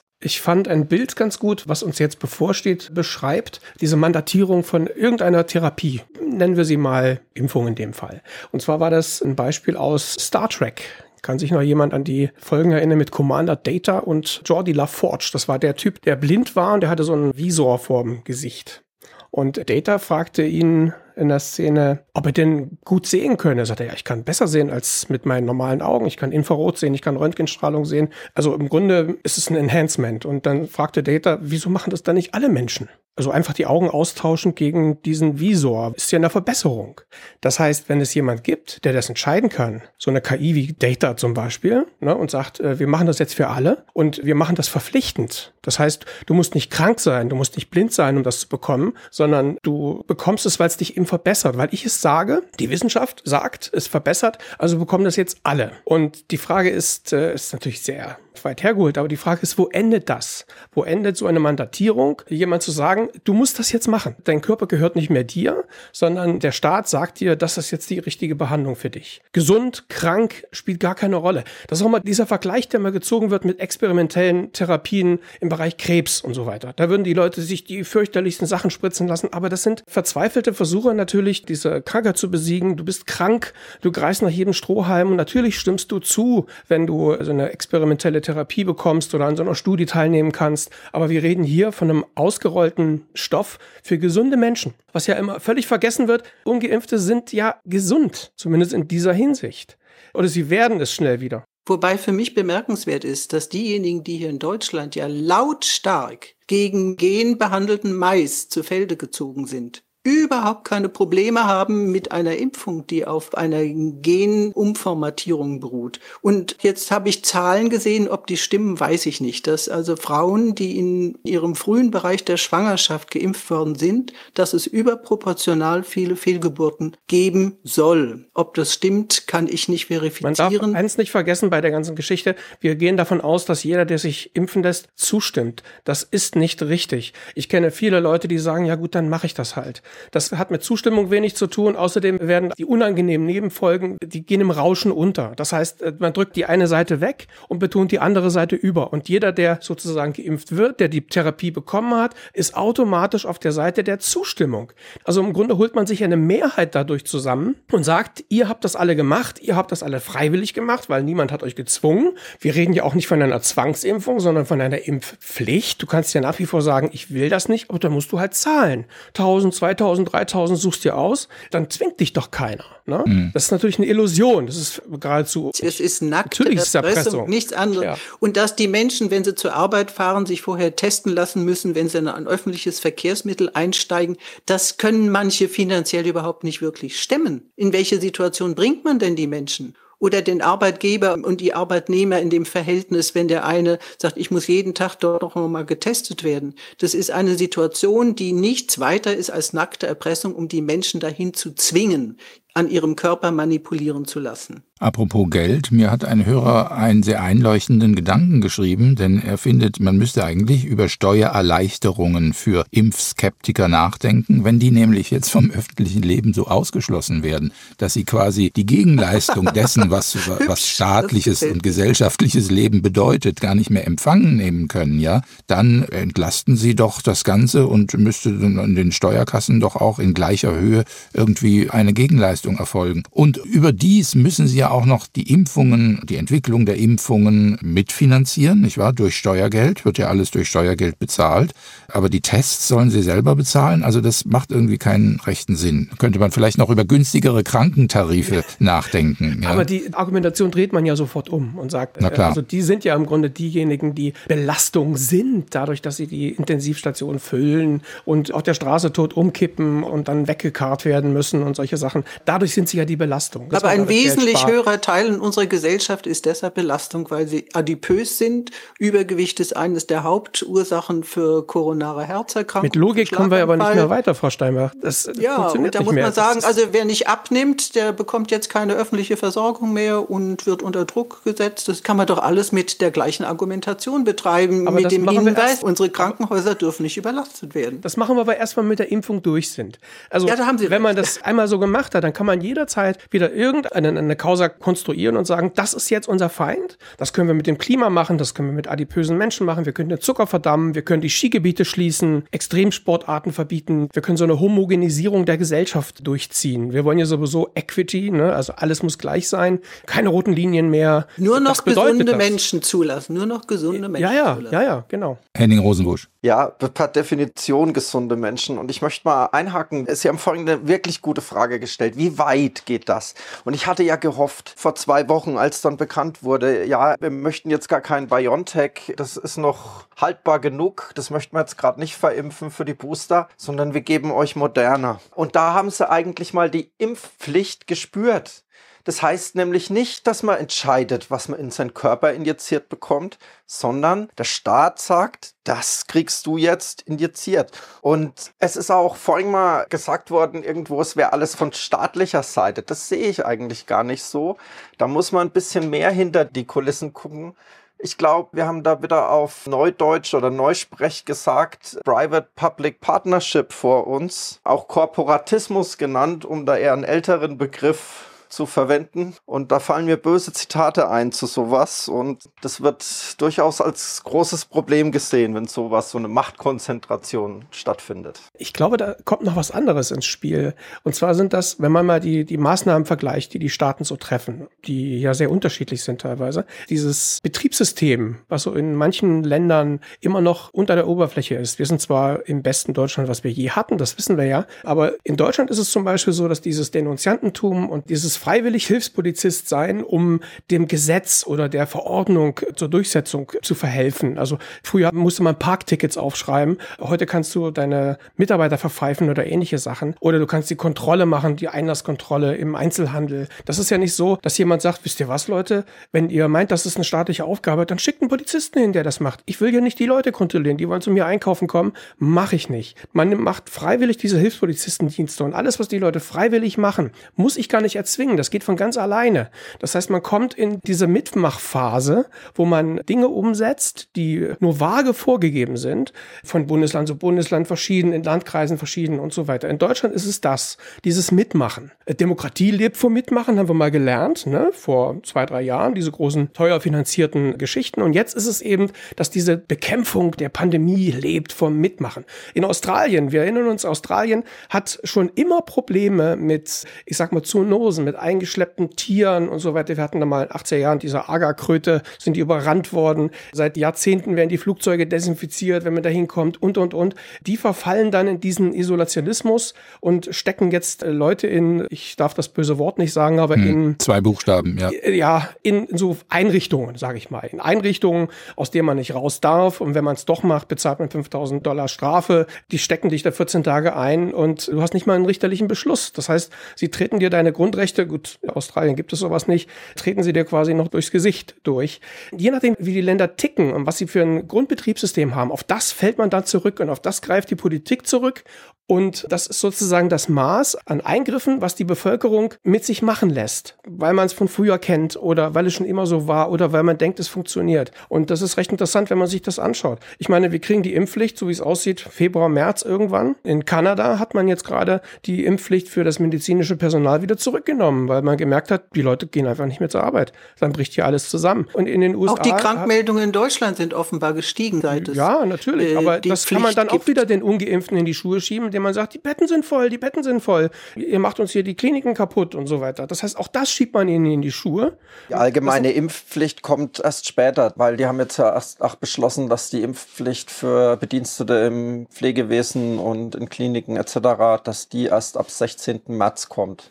Ich fand ein Bild ganz gut, was uns jetzt bevorsteht, beschreibt diese Mandatierung von irgendeiner Therapie. Nennen wir sie mal Impfung in dem Fall. Und zwar war das ein Beispiel aus Star Trek. Kann sich noch jemand an die Folgen erinnern mit Commander Data und Jordi LaForge? Das war der Typ, der blind war und der hatte so einen Visor vorm Gesicht. Und Data fragte ihn in der Szene, ob er denn gut sehen könne. Er sagte, ja, ich kann besser sehen als mit meinen normalen Augen. Ich kann Infrarot sehen, ich kann Röntgenstrahlung sehen. Also im Grunde ist es ein Enhancement. Und dann fragte Data, wieso machen das dann nicht alle Menschen? Also einfach die Augen austauschen gegen diesen Visor ist ja eine Verbesserung. Das heißt, wenn es jemand gibt, der das entscheiden kann, so eine KI wie Data zum Beispiel, ne, und sagt, äh, wir machen das jetzt für alle und wir machen das verpflichtend. Das heißt, du musst nicht krank sein, du musst nicht blind sein, um das zu bekommen, sondern du bekommst es, weil es dich eben verbessert. Weil ich es sage, die Wissenschaft sagt, es verbessert, also bekommen das jetzt alle. Und die Frage ist, äh, ist natürlich sehr weit hergeholt, aber die Frage ist, wo endet das? Wo endet so eine Mandatierung, jemand zu sagen, du musst das jetzt machen. Dein Körper gehört nicht mehr dir, sondern der Staat sagt dir, das ist jetzt die richtige Behandlung für dich. Gesund, krank spielt gar keine Rolle. Das ist auch mal dieser Vergleich, der mal gezogen wird mit experimentellen Therapien im Bereich Krebs und so weiter. Da würden die Leute sich die fürchterlichsten Sachen spritzen lassen, aber das sind verzweifelte Versuche natürlich, diese Krankheit zu besiegen. Du bist krank, du greifst nach jedem Strohhalm und natürlich stimmst du zu, wenn du so eine experimentelle Therapie bekommst oder an so einer Studie teilnehmen kannst. Aber wir reden hier von einem ausgerollten Stoff für gesunde Menschen. Was ja immer völlig vergessen wird, ungeimpfte sind ja gesund, zumindest in dieser Hinsicht. Oder sie werden es schnell wieder. Wobei für mich bemerkenswert ist, dass diejenigen, die hier in Deutschland ja lautstark gegen genbehandelten Mais zu Felde gezogen sind, überhaupt keine Probleme haben mit einer Impfung, die auf einer Genumformatierung beruht. Und jetzt habe ich Zahlen gesehen, ob die stimmen, weiß ich nicht, dass also Frauen, die in ihrem frühen Bereich der Schwangerschaft geimpft worden sind, dass es überproportional viele Fehlgeburten geben soll. Ob das stimmt, kann ich nicht verifizieren. Man darf eins nicht vergessen bei der ganzen Geschichte. Wir gehen davon aus, dass jeder, der sich impfen lässt, zustimmt. Das ist nicht richtig. Ich kenne viele Leute, die sagen, ja gut, dann mache ich das halt. Das hat mit Zustimmung wenig zu tun. Außerdem werden die unangenehmen Nebenfolgen, die gehen im Rauschen unter. Das heißt, äh, man drückt die eine Seite weg und betont die andere Seite über. Und jeder, der sozusagen geimpft wird, der die Therapie bekommen hat, ist automatisch auf der Seite der Zustimmung. Also im Grunde holt man sich eine Mehrheit dadurch zusammen und sagt, ihr habt das alle gemacht, ihr habt das alle freiwillig gemacht, weil niemand hat euch gezwungen. Wir reden ja auch nicht von einer Zwangsimpfung, sondern von einer Impfpflicht. Du kannst ja nach wie vor sagen, ich will das nicht, aber dann musst du halt zahlen. 1000, 2000, 3000 suchst dir aus, dann zwingt dich doch keiner. Ne? Mhm. Das ist natürlich eine Illusion. Das ist geradezu. Das ist nackte natürlich Erpressung, nichts anderes. Ja. Und dass die Menschen, wenn sie zur Arbeit fahren, sich vorher testen lassen müssen, wenn sie in ein öffentliches Verkehrsmittel einsteigen, das können manche finanziell überhaupt nicht wirklich stemmen. In welche Situation bringt man denn die Menschen? Oder den Arbeitgeber und die Arbeitnehmer in dem Verhältnis, wenn der eine sagt, ich muss jeden Tag dort noch mal getestet werden. Das ist eine Situation, die nichts weiter ist als nackte Erpressung, um die Menschen dahin zu zwingen, an ihrem Körper manipulieren zu lassen. Apropos Geld, mir hat ein Hörer einen sehr einleuchtenden Gedanken geschrieben, denn er findet, man müsste eigentlich über Steuererleichterungen für Impfskeptiker nachdenken, wenn die nämlich jetzt vom öffentlichen Leben so ausgeschlossen werden, dass sie quasi die Gegenleistung dessen, was, was staatliches und gesellschaftliches Leben bedeutet, gar nicht mehr empfangen nehmen können, ja, dann entlasten sie doch das Ganze und müsste in den Steuerkassen doch auch in gleicher Höhe irgendwie eine Gegenleistung erfolgen. Und überdies müssen sie ja auch noch die Impfungen, die Entwicklung der Impfungen mitfinanzieren, nicht wahr? Durch Steuergeld, wird ja alles durch Steuergeld bezahlt. Aber die Tests sollen sie selber bezahlen. Also das macht irgendwie keinen rechten Sinn. Könnte man vielleicht noch über günstigere Krankentarife nachdenken. Ja? Aber die Argumentation dreht man ja sofort um und sagt, Na klar. also die sind ja im Grunde diejenigen, die Belastung sind, dadurch, dass sie die Intensivstation füllen und auf der Straße tot umkippen und dann weggekarrt werden müssen und solche Sachen. Dadurch sind sie ja die Belastung. Das Aber ein wesentlich höherer Teil in unserer Gesellschaft ist deshalb Belastung, weil sie adipös sind. Übergewicht ist eines der Hauptursachen für koronare Herzerkrankungen. Mit Logik kommen wir aber nicht mehr weiter, Frau Steinbach. Das ja, und da muss man sagen, also wer nicht abnimmt, der bekommt jetzt keine öffentliche Versorgung mehr und wird unter Druck gesetzt. Das kann man doch alles mit der gleichen Argumentation betreiben, aber mit dem Hinweis, unsere Krankenhäuser dürfen nicht überlastet werden. Das machen wir aber erstmal mit der Impfung durch sind. Also ja, wenn man das einmal so gemacht hat, dann kann man jederzeit wieder irgendeine eine Causa konstruieren und sagen, das ist jetzt unser Feind. Das können wir mit dem Klima machen, das können wir mit adipösen Menschen machen. Wir können den Zucker verdammen, wir können die Skigebiete schließen, Extremsportarten verbieten. Wir können so eine Homogenisierung der Gesellschaft durchziehen. Wir wollen ja sowieso Equity, ne? also alles muss gleich sein, keine roten Linien mehr. Nur noch gesunde das. Menschen zulassen, nur noch gesunde Menschen ja, ja, zulassen. Ja, ja, genau. Henning Rosenbusch. Ja, per Definition gesunde Menschen. Und ich möchte mal einhaken. Sie haben vorhin eine wirklich gute Frage gestellt. Wie weit geht das? Und ich hatte ja gehofft, vor zwei Wochen, als dann bekannt wurde, ja, wir möchten jetzt gar kein BioNTech. Das ist noch haltbar genug. Das möchten wir jetzt gerade nicht verimpfen für die Booster, sondern wir geben euch moderner. Und da haben sie eigentlich mal die Impfpflicht gespürt. Das heißt nämlich nicht, dass man entscheidet, was man in seinen Körper injiziert bekommt, sondern der Staat sagt, das kriegst du jetzt injiziert. Und es ist auch vorhin mal gesagt worden, irgendwo, es wäre alles von staatlicher Seite. Das sehe ich eigentlich gar nicht so. Da muss man ein bisschen mehr hinter die Kulissen gucken. Ich glaube, wir haben da wieder auf Neudeutsch oder Neusprech gesagt, Private-Public Partnership vor uns, auch Korporatismus genannt, um da eher einen älteren Begriff zu verwenden. Und da fallen mir böse Zitate ein zu sowas. Und das wird durchaus als großes Problem gesehen, wenn sowas, so eine Machtkonzentration stattfindet. Ich glaube, da kommt noch was anderes ins Spiel. Und zwar sind das, wenn man mal die, die Maßnahmen vergleicht, die die Staaten so treffen, die ja sehr unterschiedlich sind teilweise, dieses Betriebssystem, was so in manchen Ländern immer noch unter der Oberfläche ist. Wir sind zwar im besten Deutschland, was wir je hatten, das wissen wir ja, aber in Deutschland ist es zum Beispiel so, dass dieses Denunziantentum und dieses freiwillig Hilfspolizist sein, um dem Gesetz oder der Verordnung zur Durchsetzung zu verhelfen. Also früher musste man Parktickets aufschreiben. Heute kannst du deine Mitarbeiter verpfeifen oder ähnliche Sachen. Oder du kannst die Kontrolle machen, die Einlasskontrolle im Einzelhandel. Das ist ja nicht so, dass jemand sagt, wisst ihr was, Leute, wenn ihr meint, das ist eine staatliche Aufgabe, dann schickt einen Polizisten hin, der das macht. Ich will ja nicht die Leute kontrollieren, die wollen zu mir einkaufen kommen. Mache ich nicht. Man macht freiwillig diese Hilfspolizistendienste und alles, was die Leute freiwillig machen, muss ich gar nicht erzwingen. Das geht von ganz alleine. Das heißt, man kommt in diese Mitmachphase, wo man Dinge umsetzt, die nur vage vorgegeben sind, von Bundesland zu Bundesland verschieden, in Landkreisen verschieden und so weiter. In Deutschland ist es das, dieses Mitmachen. Demokratie lebt vom Mitmachen, haben wir mal gelernt, ne? vor zwei, drei Jahren, diese großen, teuer finanzierten Geschichten. Und jetzt ist es eben, dass diese Bekämpfung der Pandemie lebt vom Mitmachen. In Australien, wir erinnern uns, Australien hat schon immer Probleme mit, ich sag mal, Zoonosen, mit eingeschleppten Tieren und so weiter. Wir hatten da mal in 80er Jahren diese Agerkröte, sind die überrannt worden. Seit Jahrzehnten werden die Flugzeuge desinfiziert, wenn man da hinkommt und, und, und. Die verfallen dann in diesen Isolationismus und stecken jetzt äh, Leute in, ich darf das böse Wort nicht sagen, aber hm, in... Zwei Buchstaben, ja. Äh, ja, in so Einrichtungen, sage ich mal. In Einrichtungen, aus denen man nicht raus darf. Und wenn man es doch macht, bezahlt man 5000 Dollar Strafe. Die stecken dich da 14 Tage ein und du hast nicht mal einen richterlichen Beschluss. Das heißt, sie treten dir deine Grundrechte, gut, in Australien gibt es sowas nicht, treten sie dir quasi noch durchs Gesicht durch. Je nachdem, wie die Länder ticken und was sie für ein Grundbetriebssystem haben, auf das fällt man dann zurück und auf das greift die Politik zurück. Und das ist sozusagen das Maß an Eingriffen, was die Bevölkerung mit sich machen lässt, weil man es von früher kennt oder weil es schon immer so war oder weil man denkt, es funktioniert. Und das ist recht interessant, wenn man sich das anschaut. Ich meine, wir kriegen die Impfpflicht, so wie es aussieht, Februar, März irgendwann. In Kanada hat man jetzt gerade die Impfpflicht für das medizinische Personal wieder zurückgenommen, weil man gemerkt hat, die Leute gehen einfach nicht mehr zur Arbeit. Dann bricht hier alles zusammen. Und in den USA. Auch die Krankmeldungen in Deutschland sind offenbar gestiegen seit es. Ja, natürlich. Äh, aber das Pflicht kann man dann auch wieder den Ungeimpften in die Schuhe schieben, indem man sagt, die Betten sind voll, die Betten sind voll. Ihr macht uns hier die Kliniken kaputt und so weiter. Das heißt, auch das schiebt man ihnen in die Schuhe. Die allgemeine das Impfpflicht kommt erst später, weil die haben jetzt ja erst auch beschlossen, dass die Impfpflicht für Bedienstete im Pflegewesen und in Kliniken etc., dass die erst ab 16. März kommt.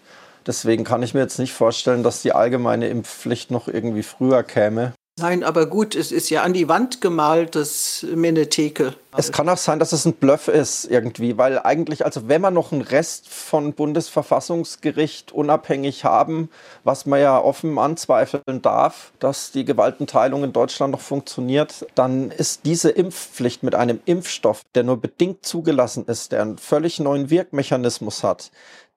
Deswegen kann ich mir jetzt nicht vorstellen, dass die allgemeine Impfpflicht noch irgendwie früher käme. Nein, aber gut, es ist ja an die Wand gemalt, das Menetheke. Es kann auch sein, dass es ein Bluff ist irgendwie, weil eigentlich, also wenn wir noch einen Rest von Bundesverfassungsgericht unabhängig haben, was man ja offen anzweifeln darf, dass die Gewaltenteilung in Deutschland noch funktioniert, dann ist diese Impfpflicht mit einem Impfstoff, der nur bedingt zugelassen ist, der einen völlig neuen Wirkmechanismus hat,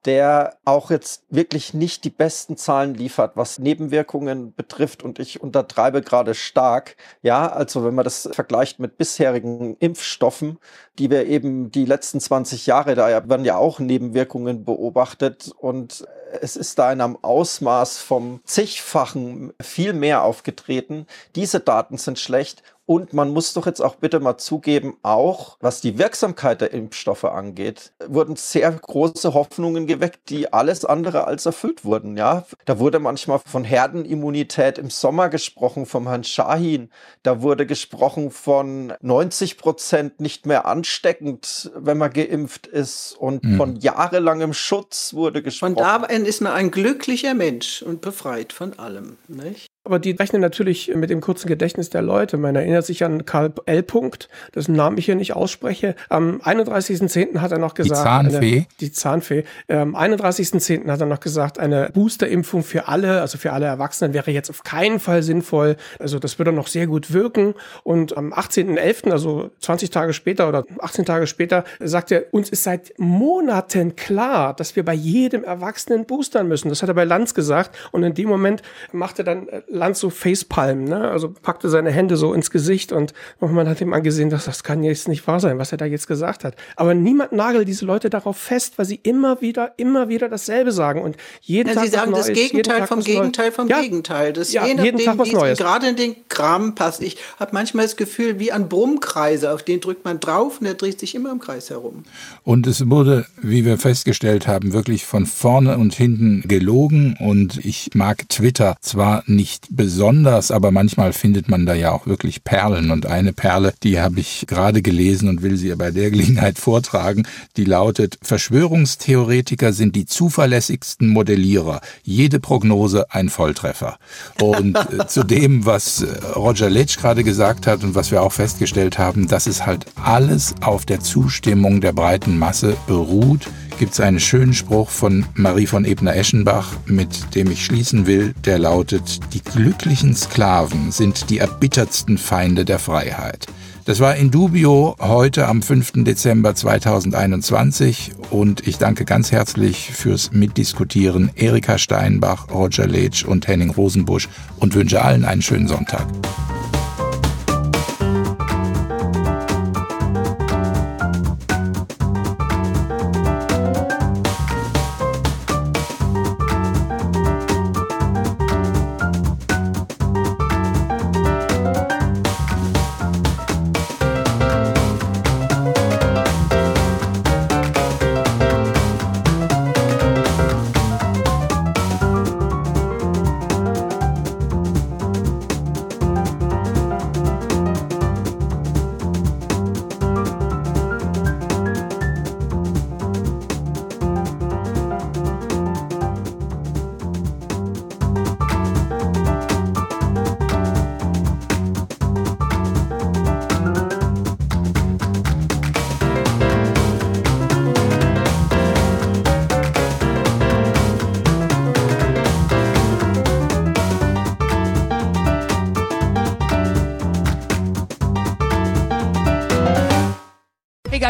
der auch jetzt wirklich nicht die besten Zahlen liefert, was Nebenwirkungen betrifft. Und ich untertreibe gerade stark. Ja, also wenn man das vergleicht mit bisherigen Impfstoffen, die wir eben die letzten 20 Jahre, da werden ja auch Nebenwirkungen beobachtet. Und es ist da in einem Ausmaß vom zigfachen viel mehr aufgetreten. Diese Daten sind schlecht und man muss doch jetzt auch bitte mal zugeben, auch was die Wirksamkeit der Impfstoffe angeht, wurden sehr große Hoffnungen geweckt, die alles andere als erfüllt wurden. Ja, da wurde manchmal von Herdenimmunität im Sommer gesprochen vom Herrn Shahin. Da wurde gesprochen von 90 Prozent nicht mehr ansteckend, wenn man geimpft ist und mhm. von jahrelangem Schutz wurde gesprochen. Von da an ist man ein glücklicher Mensch und befreit von allem. Nicht? Aber die rechnen natürlich mit dem kurzen Gedächtnis der Leute. Man erinnert sich an Karl L. Punkt, dessen Namen ich hier nicht ausspreche. Am 31.10. hat er noch gesagt. Die Zahnfee. Eine, die Zahnfee. Am 31.10. hat er noch gesagt, eine Boosterimpfung für alle, also für alle Erwachsenen, wäre jetzt auf keinen Fall sinnvoll. Also das würde noch sehr gut wirken. Und am 18.11., also 20 Tage später oder 18 Tage später, sagt er, uns ist seit Monaten klar, dass wir bei jedem Erwachsenen boostern müssen. Das hat er bei Lanz gesagt. Und in dem Moment macht er dann Lanz so Facepalm, ne? Also packte seine Hände so ins Gesicht und man hat ihm angesehen, dass das kann jetzt nicht wahr sein, was er da jetzt gesagt hat. Aber niemand nagelt diese Leute darauf fest, weil sie immer wieder, immer wieder dasselbe sagen und jeden ja, Tag Sie sagen Neues, das Gegenteil vom Gegenteil vom ja, Gegenteil. Das ja, je nachdem, jeden Tag was Neues. gerade in den Kram passt. Ich habe manchmal das Gefühl, wie ein Brummkreise, auf den drückt man drauf und der dreht sich immer im Kreis herum. Und es wurde, wie wir festgestellt haben, wirklich von vorne und hinten gelogen und ich mag Twitter zwar nicht besonders, aber manchmal findet man da ja auch wirklich Perlen. Und eine Perle, die habe ich gerade gelesen und will sie bei der Gelegenheit vortragen, die lautet, Verschwörungstheoretiker sind die zuverlässigsten Modellierer. Jede Prognose ein Volltreffer. Und äh, zu dem, was äh, Roger Letsch gerade gesagt hat und was wir auch festgestellt haben, dass es halt alles auf der Zustimmung der breiten Masse beruht, gibt es einen schönen Spruch von Marie von Ebner-Eschenbach, mit dem ich schließen will, der lautet, die glücklichen Sklaven sind die erbittertsten Feinde der Freiheit. Das war in Dubio heute am 5. Dezember 2021 und ich danke ganz herzlich fürs Mitdiskutieren Erika Steinbach, Roger Letsch und Henning Rosenbusch und wünsche allen einen schönen Sonntag.